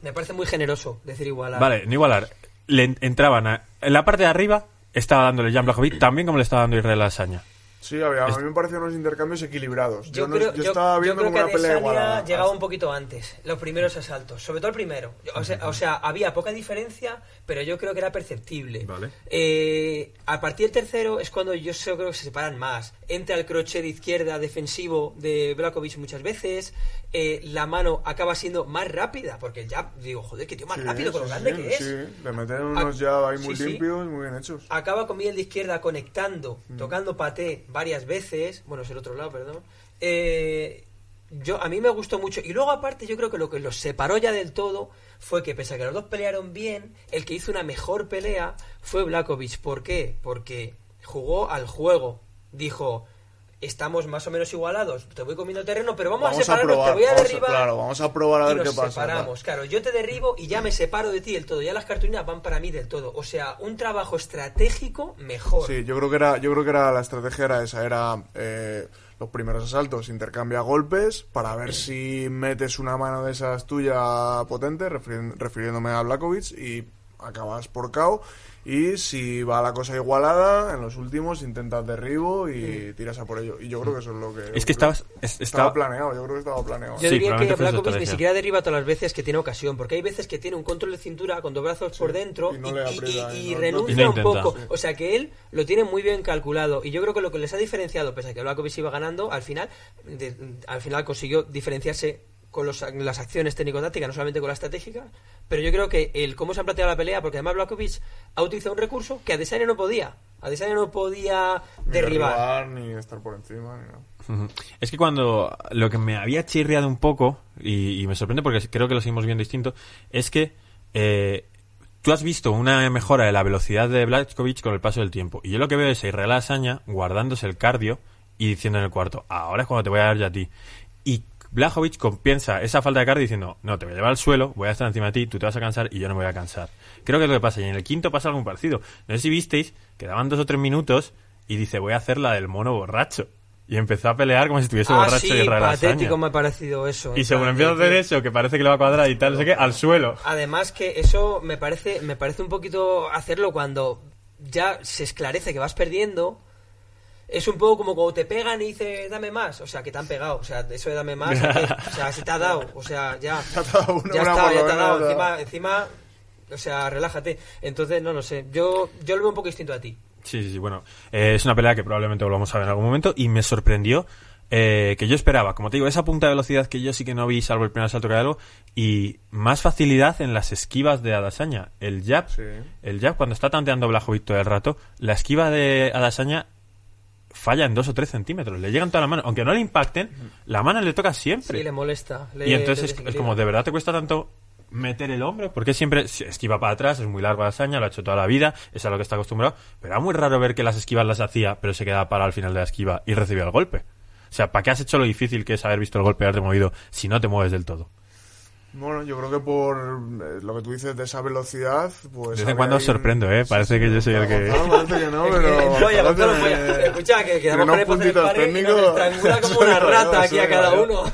Me parece muy generoso decir igualar. Vale, no igualar. Le en- entraban a- en la parte de arriba, estaba dándole Jan Blachowicz, también como le estaba dando Israel Lasaña. Sí, había, a mí me parecieron unos intercambios equilibrados. Yo, Yo, no- creo, yo yo- estaba yo viendo creo como que una pelea igualada. llegaba un poquito antes, los primeros asaltos, sobre todo el primero. O sea, o sea, había poca diferencia, pero yo creo que era perceptible. Vale. Eh, a partir del tercero es cuando yo sé- creo que se separan más. Entra el crochet de izquierda defensivo de Blakovic muchas veces, eh, la mano acaba siendo más rápida, porque ya digo, joder, qué tío más Sí, rápido con lo grande que es. Sí, le meten unos ya ahí muy limpios, muy bien hechos. acaba con Miguel de izquierda conectando, Mm. tocando paté varias veces, bueno, es el otro lado, perdón. Eh, yo a mí me gustó mucho y luego aparte yo creo que lo que los separó ya del todo fue que pese a que los dos pelearon bien, el que hizo una mejor pelea fue Blakovic. ¿Por qué? Porque jugó al juego, dijo estamos más o menos igualados, te voy comiendo terreno, pero vamos, a separarnos, te voy a vamos derribar claro, vamos a probar a y ver nos qué pasa. separamos. Claro, yo te derribo y ya me separo de ti del todo. Ya las cartulinas van para mí del todo. O sea, un trabajo estratégico mejor. Sí, yo creo que era, yo creo que era la estrategia era esa, era eh, los primeros asaltos, intercambia golpes para ver si metes una mano de esas tuya potente, refiri- refiriéndome a Blakovic, y acabas por KO. Y si va la cosa igualada, en los últimos intentas derribo y tiras a por ello. Y yo creo que eso es lo que. Es que estabas- es- estaba estaba- planeado, yo creo que estaba planeado. Yo Sí, diría que Blakovic ni siquiera derriba todas las veces que tiene ocasión, porque hay veces que tiene un control de cintura con dos brazos por dentro y y, no le y- aprieta, y- y y no- no- renuncia no un poco. Sí. O sea que él lo tiene muy bien calculado. Y yo creo que lo que les ha diferenciado, pese a que Blakovic iba ganando, al final, de- al final consiguió diferenciarse con los- las acciones técnico-tácticas, no solamente con la estratégica, pero yo creo que el cómo se ha planteado la pelea, porque además Blakovic ha utilizado un recurso que Adesanya no podía. Adesanya no podía Ni derribar. ni estar por encima, ni nada. Ujú. Es que cuando lo que me había chirriado un poco, y, y me sorprende porque creo que lo seguimos viendo distinto, es que eh, tú has visto una mejora de la velocidad de Blachkovic con el paso del tiempo. Y yo lo que veo es a Israel Asaña guardándose el cardio y diciendo en el cuarto, ahora es cuando te voy a dar yo a ti. Y Blachowicz compensa esa falta de cardio diciendo, no, te voy a llevar al suelo, voy a estar encima de ti, tú te vas a cansar y yo no me voy a cansar. Creo que es lo que pasa. Y en el quinto pasa algo muy parecido. No sé si visteis, quedaban dos o tres minutos y dice, voy a hacer la del mono borracho. Y empezó a pelear como si estuviese Ah, borracho sí, y patético me ha parecido eso. Y según empieza a hacer eso, que parece que le va a cuadrar y tal, no sé qué, al suelo. Además que eso me parece, me parece un poquito hacerlo cuando ya se esclarece que vas perdiendo. Es un poco como cuando te pegan y dices, dame más. O sea, que te han pegado. O sea, eso de dame más. O sea, si te ha dado. O sea, ya. Te ha dado una, ya está, ya te ha dado. Encima, encima, o sea, relájate. Entonces, no lo sé. Yo, yo lo veo un poco distinto a ti. Sí, sí, sí, bueno. eh, es una pelea que probablemente volvamos a ver en algún momento y me sorprendió eh, que yo esperaba, como te digo, esa punta de velocidad que yo sí que no vi, salvo el primer asalto que algo, y más facilidad en las esquivas de Adasaña. El jab, Sí. el jab cuando está tanteando Blajovic todo el rato, la esquiva de Adasaña falla en dos o tres centímetros, le llegan toda la mano, aunque no le impacten, la mano le toca siempre. Sí, le molesta. le- Y entonces es, como, ¿de verdad te cuesta tanto meter el hombro? Porque siempre esquiva para atrás, es muy largo la hazaña, lo ha hecho toda la vida, es a lo que está acostumbrado, pero era muy raro ver que las esquivas las hacía, pero se quedaba para al final de la esquiva y recibía el golpe. O sea, ¿para qué has hecho lo difícil que es haber visto el golpe y haberte movido si no te mueves del todo? Bueno, yo creo que por eh, lo que tú dices de esa velocidad, pues... De vez en cuando os ahí- sorprendo, ¿eh? Parece que yo soy el que- Gonzalo parece que no, pero... Oye, Gonzalo, escucha, que quedamos con el puntitos técnicos. estrangula como una rata yo, aquí a cada uno.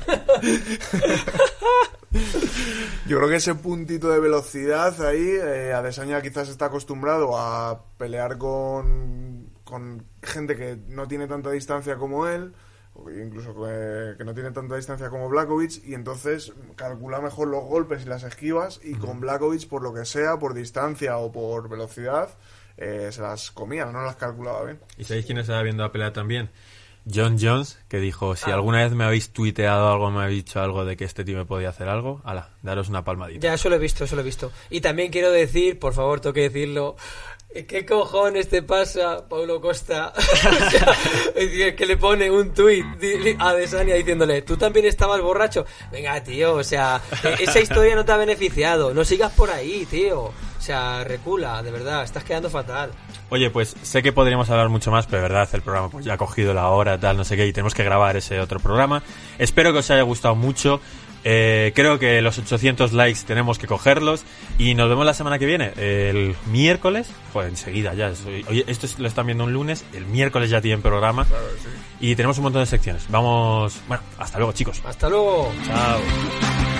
Yo creo que ese puntito de velocidad ahí, eh, Adesanya quizás está acostumbrado a pelear con, con gente que no tiene tanta distancia como él, incluso que, que no tiene tanta distancia como Blakovic, y entonces calcula mejor los golpes y las esquivas, y con Blakovic, por lo que sea, por distancia o por velocidad, eh, se las comía, no las calculaba bien. ¿Y sabéis quién estaba viendo la pelea también? John Jones, que dijo, Ah. si alguna vez me habéis tuiteado algo, me habéis dicho algo de que este tío me podía hacer algo, ala, daros una palmadita. Ya, eso lo he visto, eso lo he visto. Y también quiero decir, por favor, tengo que decirlo. ¿Qué cojones te pasa, Paulo Costa? O que le pone un tuit a Desania diciéndole, tú también estabas borracho. Venga, tío, o sea, e- esa historia no te ha beneficiado. No sigas por ahí, tío. O sea, recula, de verdad, estás quedando fatal. Oye, pues sé que podríamos hablar mucho más, pero de verdad el programa pues ya ha cogido la hora, tal, no sé qué, y tenemos que grabar ese otro programa. Espero que os haya gustado mucho. Eh, creo que los 800 likes tenemos que cogerlos y nos vemos la semana que viene, el miércoles. Joder, enseguida ya. Oye, esto es- lo están viendo un lunes, el miércoles ya tienen programa Claro que sí. y tenemos un montón de secciones. Vamos, bueno, hasta luego chicos. Hasta luego. Chao.